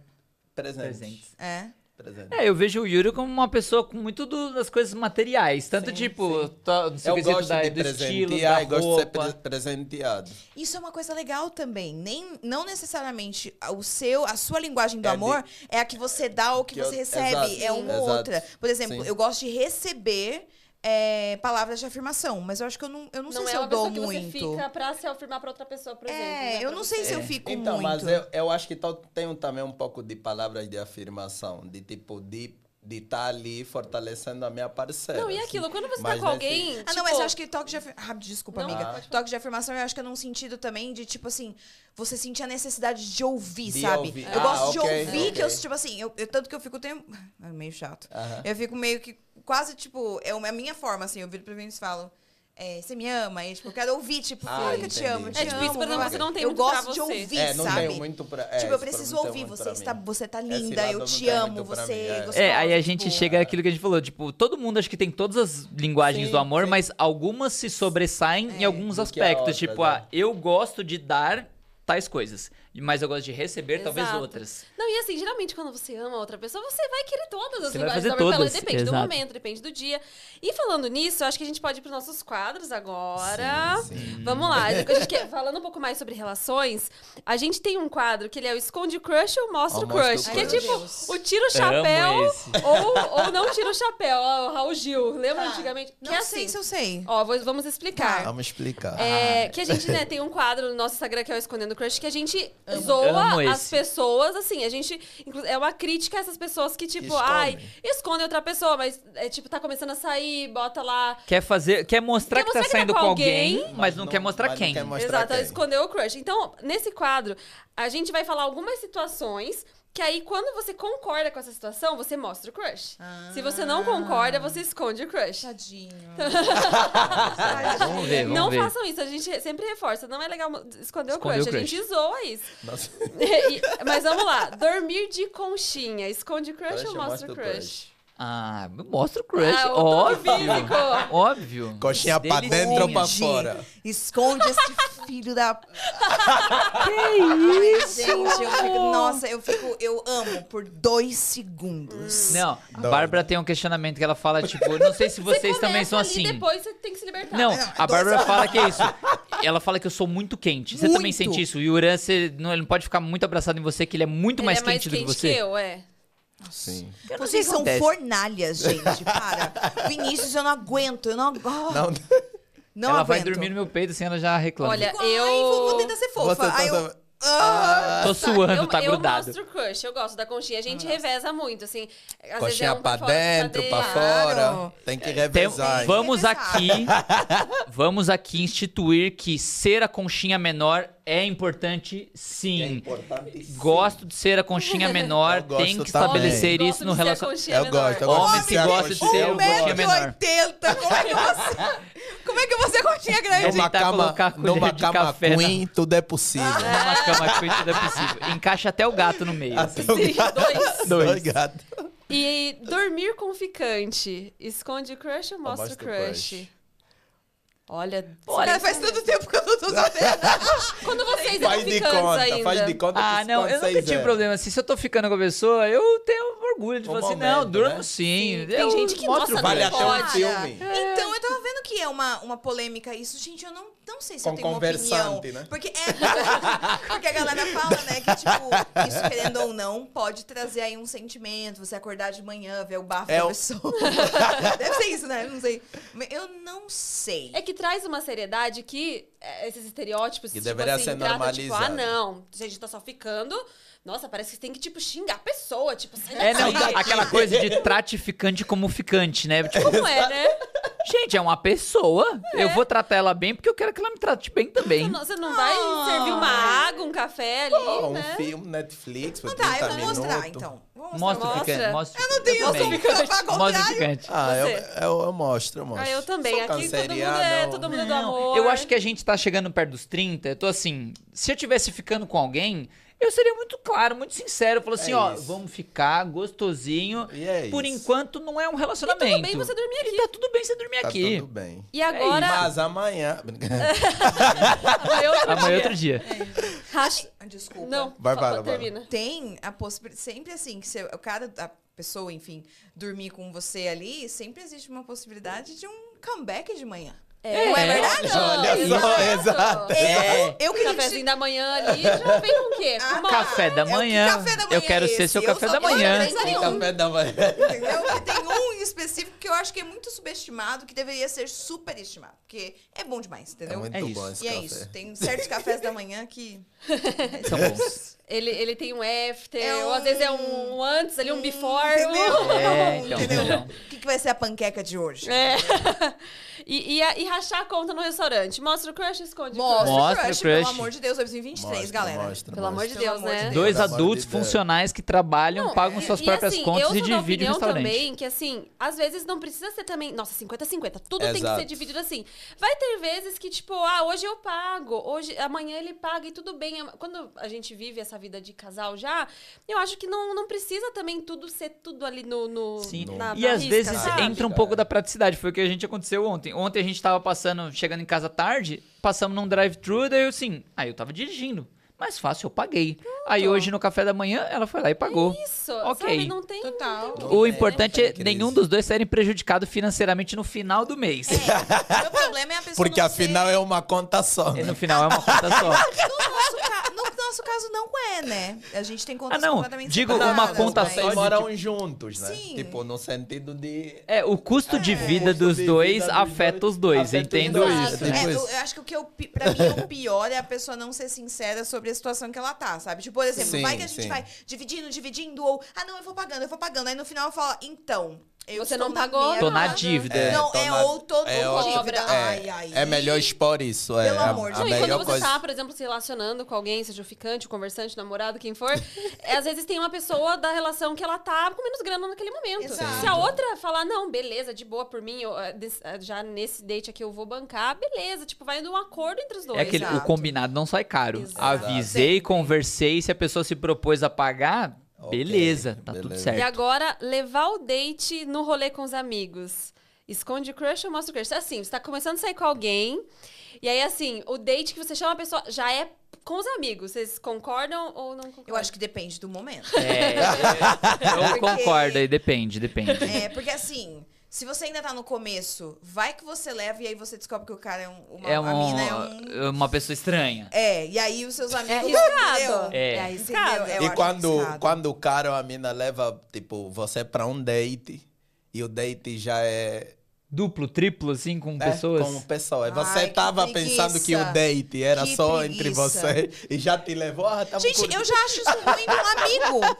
Presentes. Presentes. É. Presente. É, eu vejo o Yuri como uma pessoa com muito do- das coisas materiais. Tanto Sim, tipo, sim. seu Eu quesito gosto da, de do estilo, da e gosto de ser roupa. pre- presenteado. Isso é uma coisa legal também. Nem, não necessariamente o seu, a sua linguagem do É de- amor é a que você dá ou que, Que você eu- recebe. exato, é uma ou outra. Por exemplo, Sim. eu gosto de receber é, palavras de afirmação, mas eu acho que eu não, eu não, Não, sei é se eu uma dou pessoa que muito. você fica pra se afirmar pra outra pessoa, por exemplo. né, É, eu pra não sei você. se eu fico Então, muito. mas eu, eu acho que to- tenho também um pouco de palavras de afirmação, de tipo, de de estar ali fortalecendo a minha parceira. Não, e assim. aquilo, quando você Mas tá com alguém. Ah, tipo, não, mas eu acho que toque de afirmação. Ah, desculpa, Não, amiga. pode. Toque de afirmação, eu acho que é num sentido também de, tipo assim, você sentir a necessidade de ouvir, De sabe? ouvir. Eu Ah, gosto de ok, ouvir, que eu, tipo assim, eu, eu- tanto que eu fico tempo. É meio chato. Aham. Eu fico meio que. Quase, tipo, é a minha forma, assim, eu viro pra Vinícius e falo. É, você me ama? E, tipo, eu quero ouvir, tipo, Ah, eu te amo, eu te É, tipo, isso, amo, por exemplo, blá, blá. você não tem Eu muito pra gosto de você. ouvir, É, não sabe? tenho muito pra. é, tipo, eu preciso ouvir, você pra está, você tá Esse linda, eu te amo, pra você mim, é. É, aí a gente tipo, chega àquilo que a gente falou, tipo, todo mundo acho que tem todas as linguagens Sim, do amor, sim. mas algumas se sobressaem em alguns Do aspectos. outra, tipo, né? ah, eu gosto de dar tais coisas, mas eu gosto de receber talvez Exato. outras. E assim, geralmente quando você ama outra pessoa, você vai querer todas as Você linguagens do amor. todas, Depende do exato. momento, depende do dia. E falando nisso, eu acho que a gente pode ir pros nossos quadros agora. Sim, sim. Vamos lá. A gente quer- falando um pouco mais sobre relações, a gente tem um quadro que ele é o Esconde o Crush ou Mostra o Crush. Que é tipo, Deus. o tira o chapéu ou, ou não tira o chapéu. Ó, o Raul Gil. Lembra Tá. antigamente? Não que é sei assim. se eu sei. Ó, vou- vamos explicar. Vamos explicar. É, que a gente, né, tem um quadro no nosso Instagram que é o Escondendo Crush, que a gente zoa Amo as esse. pessoas, assim, a gente. Inclu- É uma crítica a essas pessoas que, tipo, Escondem. ai, escondem outra pessoa, mas é tipo, tá começando a sair, bota lá. Quer fazer, quer mostrar Quer que tá mostrar que tá saindo com com alguém, alguém, mas não, quer mostrar mas não quem. quer mostrar Exato, quem. escondeu o crush. Então, nesse quadro, a gente vai falar algumas situações. Que aí, quando você concorda com essa situação, você mostra o crush. Se você não concorda, você esconde o crush. Tadinho. Vamos ver, vamos não ver. façam isso, a gente sempre reforça. Não é legal esconder o crush, o a gente crush. zoa isso. Nossa. E- mas vamos lá. Dormir de conchinha. Esconde o crush, Crush ou mostra o crush? Ah, mostra o crush, Ah, o óbvio. Óbvio. Coxinha pra dentro ou pra fora? Esconde esse filho da. que isso? Gente, eu fico. Nossa, eu fico. Eu amo por dois segundos. Não, a. Bárbara tem um questionamento que ela fala, tipo, não sei se vocês Você também são ali, assim. depois você tem que se libertar. Não, a Bárbara fala que é isso. Ela fala que eu sou muito quente. Você também Muito. sente isso. O Yuran, você não, ele não pode ficar muito abraçado em você, que ele é muito Ele mais é mais quente quente do que você. eu, é. Sim. Eu não sei Vocês são fornalhas, gente. Para. Vinícius, eu não aguento. Eu não, oh, Não, não ela aguento. vai dormir no meu peito assim, ela já reclama. Olha, Ai, eu. vou, vou tentar ser fofa. Você tá Aí eu, ah, Tô suando, eu, tá eu grudado. mostro o crush, eu gosto da conchinha. A gente reveza muito, assim. Às vezes é um pra fora, dentro, pra dentro. fora. Claro. Tem que Tem- revezar. hein? vamos Revezar. aqui, vamos aqui instituir que ser a conchinha menor é importante, É sim. importante sim. Gosto de ser a conchinha menor, Eu tem que também. estabelecer Gosto isso no a relacionamento. conchinha Eu gosto, eu gosto Homem de que a gosta de ser Eu gosto. conchinha menor. 1,80m. Como é que você. Como é que você continha grande? Numa Tentar cama, colocar a colher numa de cama café queen, tudo é possível. Numa cama queen tudo é possível. Encaixa até o gato no meio. assim. Até o Sim, gato- dois. Dois gatos. E dormir com ficante. Esconde o crush ou mostra o mostra o crush? Olha, Cara, faz tanto tempo que eu não tô sabendo. quando vocês eram Faz de ficantes conta, ainda. faz de conta Ah, não, eu nunca tive é. problema. assim. Se eu tô ficando com a pessoa, eu tenho orgulho de Um falar assim, não, durmo né? sim. Tem eu gente que, o Vale até um filme. Então, eu tava vendo que é uma, uma polêmica isso. Gente, eu não, não sei se eu Com tenho uma opinião. conversante, né? Porque, é, porque a galera fala, né, que, tipo, isso querendo ou não, pode trazer aí um sentimento. Você acordar de manhã, ver o bafo É da o- pessoa. Deve ser isso, né? Eu não sei. Eu não sei. É que traz uma seriedade que é, esses estereótipos Que tipo deveria assim, ser trata, tipo, ah, normalizado. não, a gente tá só ficando. Nossa, parece que tem que, tipo, xingar a pessoa, tipo, sai É, não, daqui. aquela coisa de trate ficante como ficante, né? Tipo, Como é, né? Gente, é uma pessoa. Eu vou tratar ela bem porque eu quero que ela me trate bem também. você não vai Ah. servir uma água, um café ali, um né? filme Netflix por Não tá, 30 eu vou mostrar minutos. então. Vou mostrar. Mostra o Mostra. ficante. Mostra. Eu não tenho, eu sou também. ao Mostra ficante. Ah, eu, eu, eu mostro, eu mostro. Ah, eu também. Sou Aqui todo mundo é, todo mundo é do amor. eu acho que a gente tá chegando perto dos 30. Eu tô assim, se eu tivesse ficando com alguém, eu seria muito claro, muito sincero. Eu falo assim, É ó, isso. vamos ficar gostosinho. E é Por isso. enquanto não é um E relacionamento. tudo bem você dormir E aqui. tá tudo bem você dormir Tá aqui. tudo bem. E agora... Mas amanhã... Amanhã é outro Amanhã é dia. outro dia. Racha- Desculpa. Não, fa- Bárbara. termina. Tem a possibilidade. Sempre assim, que se o cara, a pessoa, enfim, dormir com você ali, sempre existe uma possibilidade de um comeback de manhã. É, Não é verdade? Olha só, exato. É. Eu O queria cafezinho da manhã ali já vem com o quê? Ah, uma- Café da É manhã. café da manhã Eu quero é ser seu Eu café da eu manhã. um. Café da manhã. Entendeu? Tem um em específico que eu acho que é muito subestimado, que deveria ser super estimado. Porque é bom demais, É entendeu? muito É bom esse e é café. isso. Tem certos cafés da manhã que. São bons. Ele, ele tem um after, É ou às um- vezes é um antes ali, um before. Entendeu? É, então. Entendeu? então. O que, que vai ser a panqueca de hoje? É. E, e, a- e rachar a conta no restaurante. Mostra o crush, esconde o Mostra, crush. Mostra o o crush, crush. pelo amor de Deus, 2023, Mostra, galera. mostra, Pelo amor de. Deus, de né? Deus. Dois adultos funcionais que trabalham, Não, pagam e- suas e próprias assim, contas eu e dividem o opinião restaurante. também que, assim, às vezes não precisa ser também... Nossa, 50-50. Tudo tem que Exato. ser dividido assim. Vai ter vezes que, tipo, ah, hoje eu pago. Hoje, amanhã ele paga e tudo bem. Quando a gente vive essa vida de casal já, eu acho que não, não precisa também tudo ser tudo ali no... no Sim. na- E na às risca, vezes sabe? entra um pouco da praticidade. Foi o que a gente aconteceu ontem. Ontem a gente tava passando, chegando em casa tarde, passamos num drive-thru, daí eu assim, aí eu tava dirigindo. Mais fácil, eu paguei. Aí hoje no café da manhã ela foi lá e pagou. Isso, Ok. sabe? Não tem... Total. não tem O que- importante é nenhum dos dois serem prejudicado financeiramente no final do mês. É, meu problema é a pessoa Porque afinal ser... é uma conta só. E né? no final é uma conta só. No nosso, ca- no nosso caso não é, né? A gente tem contas Ah, não. completamente Digo separadas, uma conta mas- só Vocês moram juntos, né? Sim. Tipo, no sentido de... É, o custo de vida custo dos de dois vida dos afeta dois os dois. Entendo dois, isso. né? É, Tipo eu, isso. eu acho que o que eu, pra mim o pior é a pessoa não ser sincera sobre a situação que ela tá, sabe? Tipo, por exemplo, Sim, vai que a gente sim. vai dividindo, dividindo, ou, ah, não, eu vou pagando, eu vou pagando. Aí no final eu falo, então, eu Você não pagou Tô na dívida. Não, tô é na- ou tô é com outra- dívida. é, Ai, ai. é melhor expor isso. É, Pelo a, amor de a Não, e melhor quando você coisa. tá, por exemplo, se relacionando com alguém, seja o ficante, o conversante, o namorado, quem for, é, às vezes tem uma pessoa da relação que ela tá com menos grana naquele momento. Exato. Se a outra falar, não, beleza, de boa por mim, eu, eh, eh, já nesse date aqui eu vou bancar, beleza, tipo, vai de um acordo entre os dois. É aquele, o combinado não sai caro. Exato. Avisei, Sempre. conversei, se a pessoa se propôs a pagar, Ok, beleza, tá tudo beleza. certo. E agora, levar o date no rolê com os amigos. Esconde o crush ou mostra o crush? Assim, você tá começando a sair com alguém, e aí, assim, o date que você chama a pessoa já é com os amigos. Vocês concordam ou não concordam? Eu acho que depende do momento. É, eu Porque- concordo aí, depende, depende. É, porque assim, se você ainda tá no começo, vai que você leva e aí você descobre que o cara é um, uma, É a um- mina é um... uma pessoa estranha. É, e aí os seus amigos... arriscado. entendeu? É. arriscado. Eu E quando, arriscado. quando o cara ou a mina leva, tipo, você pra um date e o date já é, Duplo, triplo, assim, com é pessoas. com pessoa. Você Ai, que tava pensando que o date era Que só entre preguiça. você e já te levou. Ah, tamo Gente, curtindo. eu já acho isso ruim com um amigo.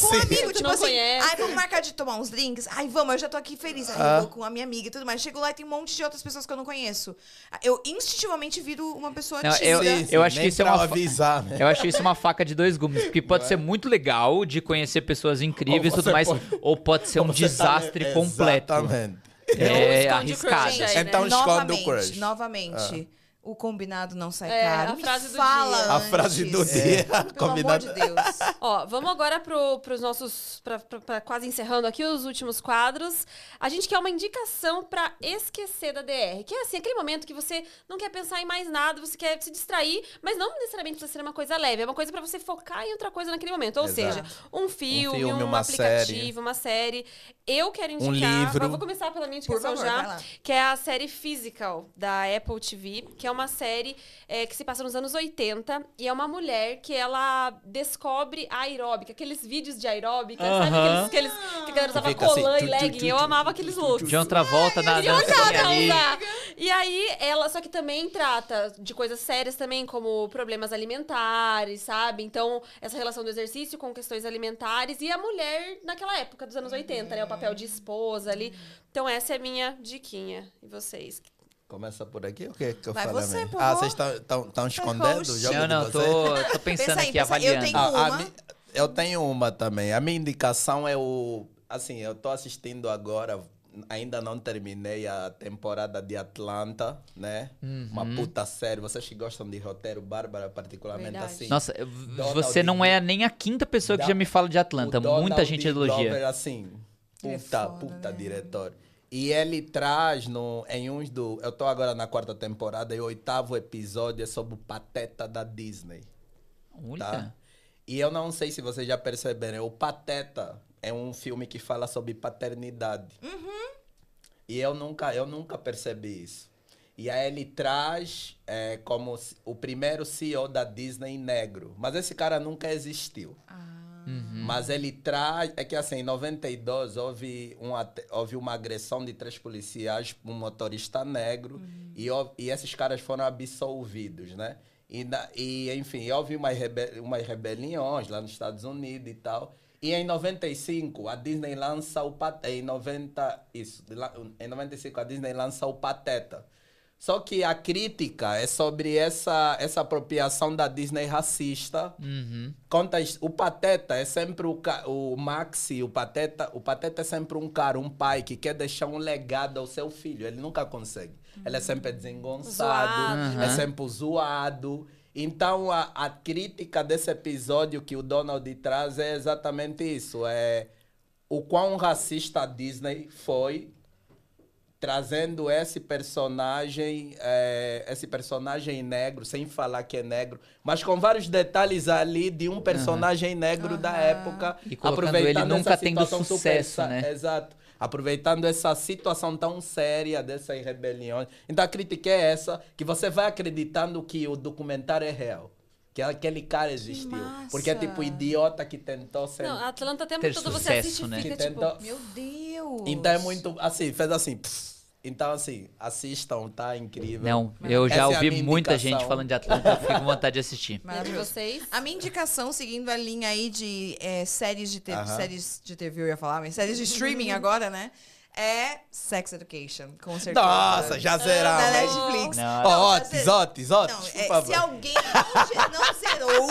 Com um amigo, tipo assim, conhece. ai, vamos marcar de tomar uns drinks? Ai, vamos, eu já tô aqui feliz. Ai, Ah. eu vou com a minha amiga e tudo mais. Chego lá e tem um monte de outras pessoas que eu não conheço. Eu instintivamente viro uma pessoa Não, tímida. eu- Sim, sim, eu acho nem que isso é uma avisar, né? Eu acho isso uma faca de dois gumes, porque pode ser muito legal de conhecer pessoas incríveis e tudo você mais, pode- ou pode ser um Você tá- desastre completo. Exatamente. É crush arriscado. aí, né? Então esconde o novamente, crush. novamente, o combinado não sai É, caro. a Me frase do fala dia. A antes. frase do dia. Pelo amor combinado. de Deus. Ó, vamos agora pro, pros nossos. Pra, pra- pra quase encerrando aqui os últimos quadros. A gente quer uma indicação pra esquecer da DR. Que é assim, aquele momento que você não quer pensar em mais nada, você quer se distrair, mas não necessariamente precisa ser uma coisa leve, é uma coisa pra você focar em outra coisa naquele momento. Ou Exato. seja, um filme, um, filme, uma aplicativo, série. uma série. Eu quero indicar. livro. Eu vou começar pela minha indicação favor, já. Que é a série Physical, da Apple TV, que é uma série é, que se passa nos anos 80 e é uma mulher que ela descobre a aeróbica, aqueles vídeos de aeróbica, sabe? Aham. Aqueles, aqueles que a galera usava assim, colã tchu, e legging. Eu amava aqueles looks. De outra volta na usar. E aí, ela só que também trata de coisas sérias também, como problemas alimentares, sabe? Então, essa relação do exercício com questões alimentares e a mulher naquela época dos anos 80, né? O papel de esposa ali. Então, essa é a minha diquinha. E vocês? Começa por aqui, o que que eu Vai falei? você, mesmo? por Ah, favor. vocês estão escondendo o jogo Não, de não, vocês? tô, tô pensando Pensa aí, aqui, pensa aí. Eu avaliando. tenho- A- a uma. mi- eu tenho uma também. A minha indicação é o. Assim, eu tô assistindo agora, ainda não terminei a temporada de Atlanta, né? Uma puta série. Vocês que gostam de roteiro, Bárbara, particularmente Verdade. assim. Nossa, Donald você não é nem a quinta pessoa que já me fala de Atlanta. O Donald Muita gente elogia. Glover, assim, Ele é puta, foda, puta né? diretor. E ele traz no, em uns do. Eu tô agora na quarta temporada e o oitavo episódio é sobre o Pateta da Disney. Olha. tá? E eu não sei se vocês já perceberam, o Pateta é um filme que fala sobre paternidade. E eu nunca, eu nunca percebi isso. E aí ele traz é, como o primeiro CEO da Disney negro. Mas esse cara nunca existiu. Mas ele traz. É que assim, em 92 houve, um, houve uma agressão de três policiais por um motorista negro. E, houve- e esses caras foram absolvidos, né? E, na- e enfim, houve umas, rebe umas rebeliões lá nos Estados Unidos e tal. E em 95, a Disney lança o Pateta. Em 90, isso, lá- em 95, a Disney lança o Pateta. Só que a crítica é sobre essa, essa apropriação da Disney racista. Conta is- o Pateta é sempre o, o Maxi, o Pateta, o Pateta é sempre um cara, um pai que quer deixar um legado ao seu filho. Ele nunca consegue. Ele é sempre desengonçado, Zoado. é sempre zoado. Então a, a crítica desse episódio que o Donald traz é exatamente isso. É o quão racista a Disney foi trazendo esse personagem, eh, esse personagem negro, sem falar que é negro, mas com vários detalhes ali de um personagem negro da época, E colocando ele nunca essa tendo situação sucesso, sa- né? Exato. Aproveitando essa situação tão séria dessas rebeliões. Então a crítica é essa, que você vai acreditando que o documentário é real. Que aquele cara existiu. massa. Porque é tipo idiota que tentou ser. Não, Atlanta o tempo Ter todo você sucesso, assiste né? fica Que tipo... tentou- Meu Deus. Então é muito. Assim, fez assim. pss. Então, assim, assistam, tá incrível. Não, eu já Essa é ouvi minha muita gente falando de Atlanta, eu fico com vontade de assistir. Maravilhoso. vocês? A minha indicação, seguindo a linha aí de é, séries de TV, Aham. séries de TV, eu ia falar, mas séries de streaming agora, né? É Sex Education, com certeza. Nossa, já zeramos. Netflix. Não. Ó, você- Otis, Otis, Otis, Não, se alguém não, não zerou,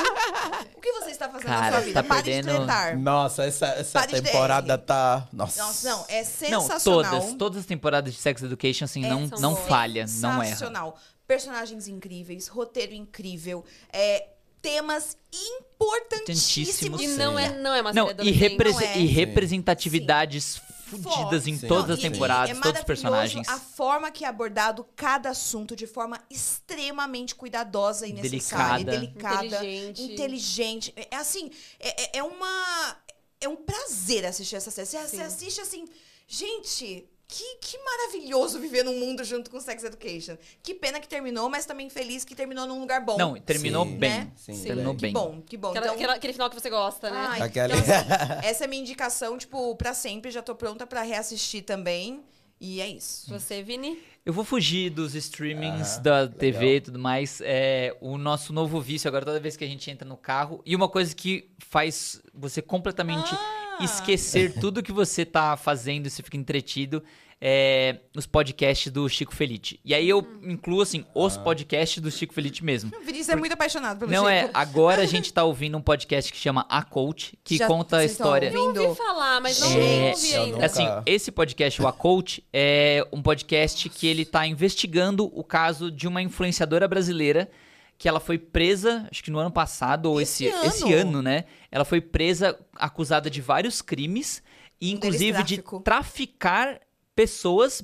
o que você está fazendo na Cara, sua você vida? tá Pare perdendo- de tretar. Nossa, essa, essa temporada tá. Nossa. Nossa, não, é Não, sensacional. todas, todas as temporadas de Sex Education, assim, É, não, não falha, não erra. Sensacional. Personagens incríveis, roteiro incrível, é, temas importantíssimos. E Sim. não é, não é uma Não, série e, represe- Não é. e representatividades fudidas em Sim. todas Não, as e- e temporadas, é todos os maravilhoso personagens. A forma que é abordado cada assunto de forma extremamente cuidadosa e necessária, Delicada. delicada, Inteligente. inteligente. É é assim, é, é- é uma é um prazer assistir essa série. Você, você Sim. assiste assim, gente, que, que maravilhoso viver num mundo junto com Sex Education. Que pena que terminou, mas também feliz que terminou num lugar bom. Não, terminou Sim, bem. né? Sim, terminou que bem. bom, que bom. Aquela- Então, aquela- aquele final que você gosta, né? Ai, Aquele- então, assim, essa é a minha indicação, tipo, pra sempre. Já tô pronta pra reassistir também. E é isso. Você, Vini? Eu vou fugir dos streamings Aham, da TV legal. e tudo mais. É o nosso novo vício agora, toda vez que a gente entra no carro. E uma coisa que faz você completamente Ah! esquecer tudo que você tá fazendo e você fica entretido é os podcasts do Chico Felite. E aí eu incluo, assim, os podcasts do Chico Felite mesmo. O Vinícius é muito apaixonado pelo Não é, Chico. agora a gente tá ouvindo um podcast que chama A Coach, que Já- conta a história. ouvindo? Eu ouvi falar, mas não É, ouvi ainda. nunca- Assim, esse podcast, o A Coach, é um podcast que ele tá investigando o caso de uma influenciadora brasileira que ela foi presa, acho que no ano passado, ou Esse esse, ano? esse ano, né? Ela foi presa, acusada de vários crimes, e inclusive de traficar pessoas,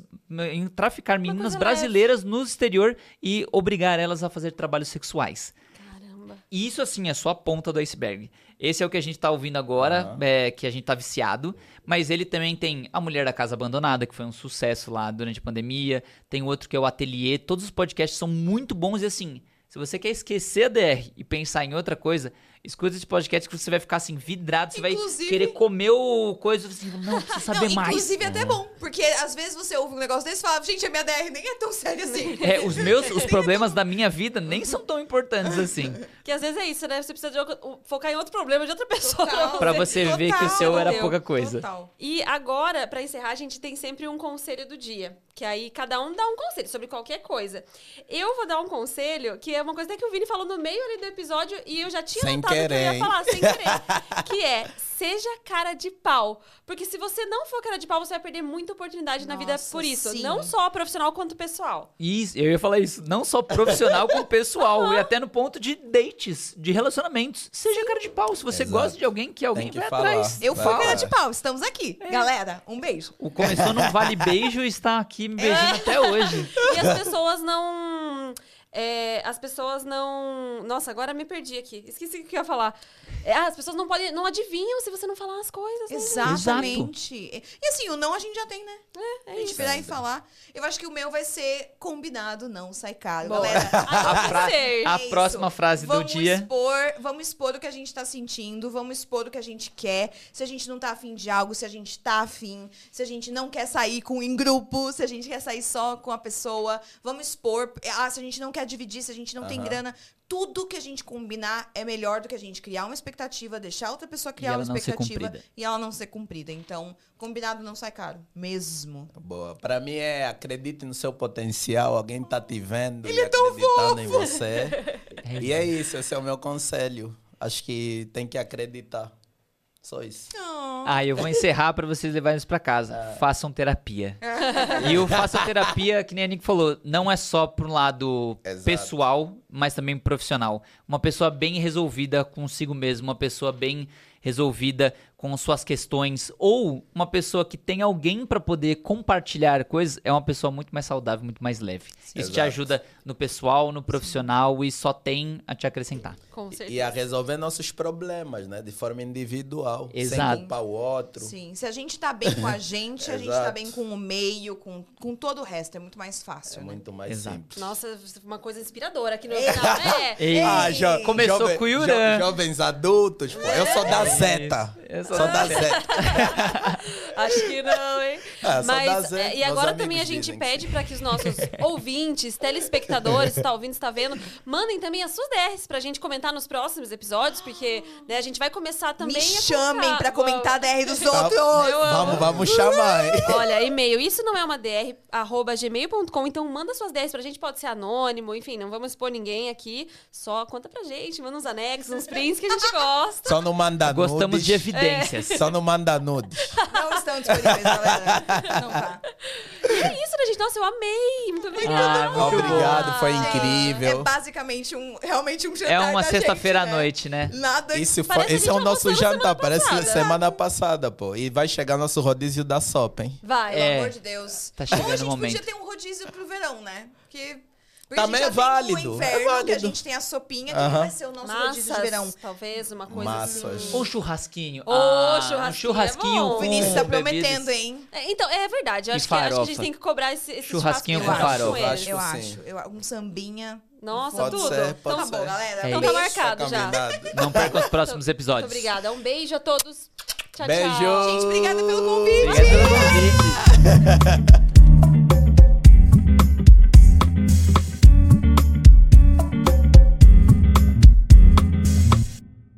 em traficar meninas brasileiras no exterior e obrigar elas a fazer trabalhos sexuais. Caramba. E isso, assim, é só a ponta do iceberg. Esse é o que a gente tá ouvindo agora, Aham. é, que a gente tá viciado. Mas ele também tem A Mulher da Casa Abandonada, que foi um sucesso lá durante a pandemia. Tem outro que é o Ateliê. Todos os podcasts são muito bons e, assim, se você quer esquecer a DR e pensar em outra coisa, Escuta esse podcast que você vai ficar assim, vidrado, você Inclusive- vai querer comer o coisa, assim, não, preciso saber Não, mais. inclusive é até bom, porque às vezes você ouve um negócio desse e fala, gente, a minha DR nem é tão séria assim. É, os meus, os problemas da minha vida nem são tão importantes assim. Que às vezes é isso, né? Você precisa de focar em outro problema de outra pessoa. Total. Pra você ver que o seu era Total. pouca coisa. Total. E agora, pra encerrar, a gente tem sempre um conselho do dia. Que aí cada um dá um conselho sobre qualquer coisa. Eu vou dar um conselho, que é uma coisa até que o Vini falou no meio ali do episódio, e eu já tinha Sem notado que eu querer, ia hein? falar, sem querer. que é, seja cara de pau. Porque se você não for cara de pau, você vai perder muita oportunidade na vida Nossa, por isso. sim. Não só profissional quanto pessoal. Isso, eu ia falar isso, não só profissional como pessoal, e até no ponto de dates, de relacionamentos. Seja cara de pau, se você Exato. gosta de alguém, que alguém que vai falar. atrás. Eu fui cara de pau, estamos aqui. Galera, um beijo. O começou no Vale Beijo e está aqui me beijando até hoje. E as pessoas não. É, as pessoas não. Nossa, agora me perdi aqui. Esqueci o que eu ia falar. É, as pessoas não podem. Não adivinham se você não falar as coisas. né? Exatamente. E e assim, o não a gente já tem, né? É a gente isso. virar e falar. Eu acho que o meu vai ser combinado, não sai caro. Boa. Galera, Ah, A, fra- a É próxima frase do vamos dia. Expor, vamos expor o que a gente tá sentindo, vamos expor o que a gente quer. Se a gente não tá afim de algo, se a gente tá afim, se a gente não quer sair com em grupo, se a gente quer sair só com a pessoa, vamos expor. Ah, se a gente não quer dividir, se a gente não tem Aham. grana. Tudo que a gente combinar é melhor do que a gente criar uma expectativa, deixar outra pessoa criar uma expectativa e ela não ser cumprida. Então, combinado não sai caro. Mesmo. Boa. Pra mim é acredite no seu potencial, alguém tá te vendo e acreditando em você. E é isso, esse é o meu conselho. Acho que tem que acreditar. Só isso. Ah, eu vou encerrar pra vocês levarem isso pra casa. Façam terapia. e o façam terapia, que nem a Nick falou, não é só pro lado Exato. pessoal, mas também profissional. Uma pessoa bem resolvida consigo mesmo, uma pessoa bem resolvida com suas questões, ou uma pessoa que tem alguém pra poder compartilhar coisas, é uma pessoa muito mais saudável, muito mais leve. Isso te Exato. ajuda no pessoal, no profissional e só tem a te acrescentar. Com certeza. E a resolver nossos problemas, né? De forma individual. Exato. Sem culpar o outro. Sim, se a gente tá bem com a gente, a gente tá bem com o meio, com, com todo o resto. É muito mais fácil. É né? muito mais Exato. simples. Nossa, uma coisa inspiradora aqui no final. É. Ei, Ah, jo Começou jovem- com o Yuran. jo- jovens adultos, pô. Eu sou da Zeta. Eu da da Zeta. Acho que não, hein? Ah, só dá Mas, zero. é, e agora também a gente dizem. pede para que os nossos ouvintes, telespectadores, está ouvindo, está vendo, mandem também as suas DRs pra gente comentar nos próximos episódios, porque né, a gente vai começar também Me a chamem pra comentar a DR dos outros. Vamos, vamos chamar, hein? Olha, e-mail, isso não é uma DR, arroba gmail.com, então manda suas DRs pra gente, pode ser anônimo, enfim, não vamos expor ninguém aqui, só conta pra gente, manda uns anexos, uns prints que a gente gosta. Só não manda nudes. Gostamos de evidências. Só não manda nudes. Não estão disponíveis, galera. Não tá. É isso, né, gente? Nossa, eu amei! Muito obrigada! Ah, muito Obrigado, foi Gente, incrível. É basicamente um, realmente um jantar É uma sexta-feira à né? noite, né? Nada Esse, Parece foi, esse é o nosso semana jantar, parece passada. semana passada, pô. E vai chegar nosso rodízio da sopa, hein? Vai, Pelo É. amor de Deus. Tá Ou chegando a gente o momento. podia ter um rodízio pro verão, né? Porque... porque Também a é já válido, o é inverno, que a válido. gente tem a sopinha, que Aham. vai ser o nosso rodízio de Massas, verão. talvez, uma coisa Massas. assim. Ou churrasquinho. Ô, Ah, churrasquinho Um churrasquinho é O Vinícius tá bebidas. prometendo, hein? É, então, é verdade. Eu acho que, acho que a gente tem que cobrar esse, esse Churrasquinho churrasquinho com eu acho, farofa. ele. Acho Eu acho. Eu, um sambinha. Nossa, Pode tudo. ser, então tá ser. bom, galera. É Então tá marcado já. combinado. Não perca os próximos Muito episódios. obrigada. Um beijo a todos. Tchau, Beijo. tchau. Gente, obrigada pelo convite. Obrigado pelo convite.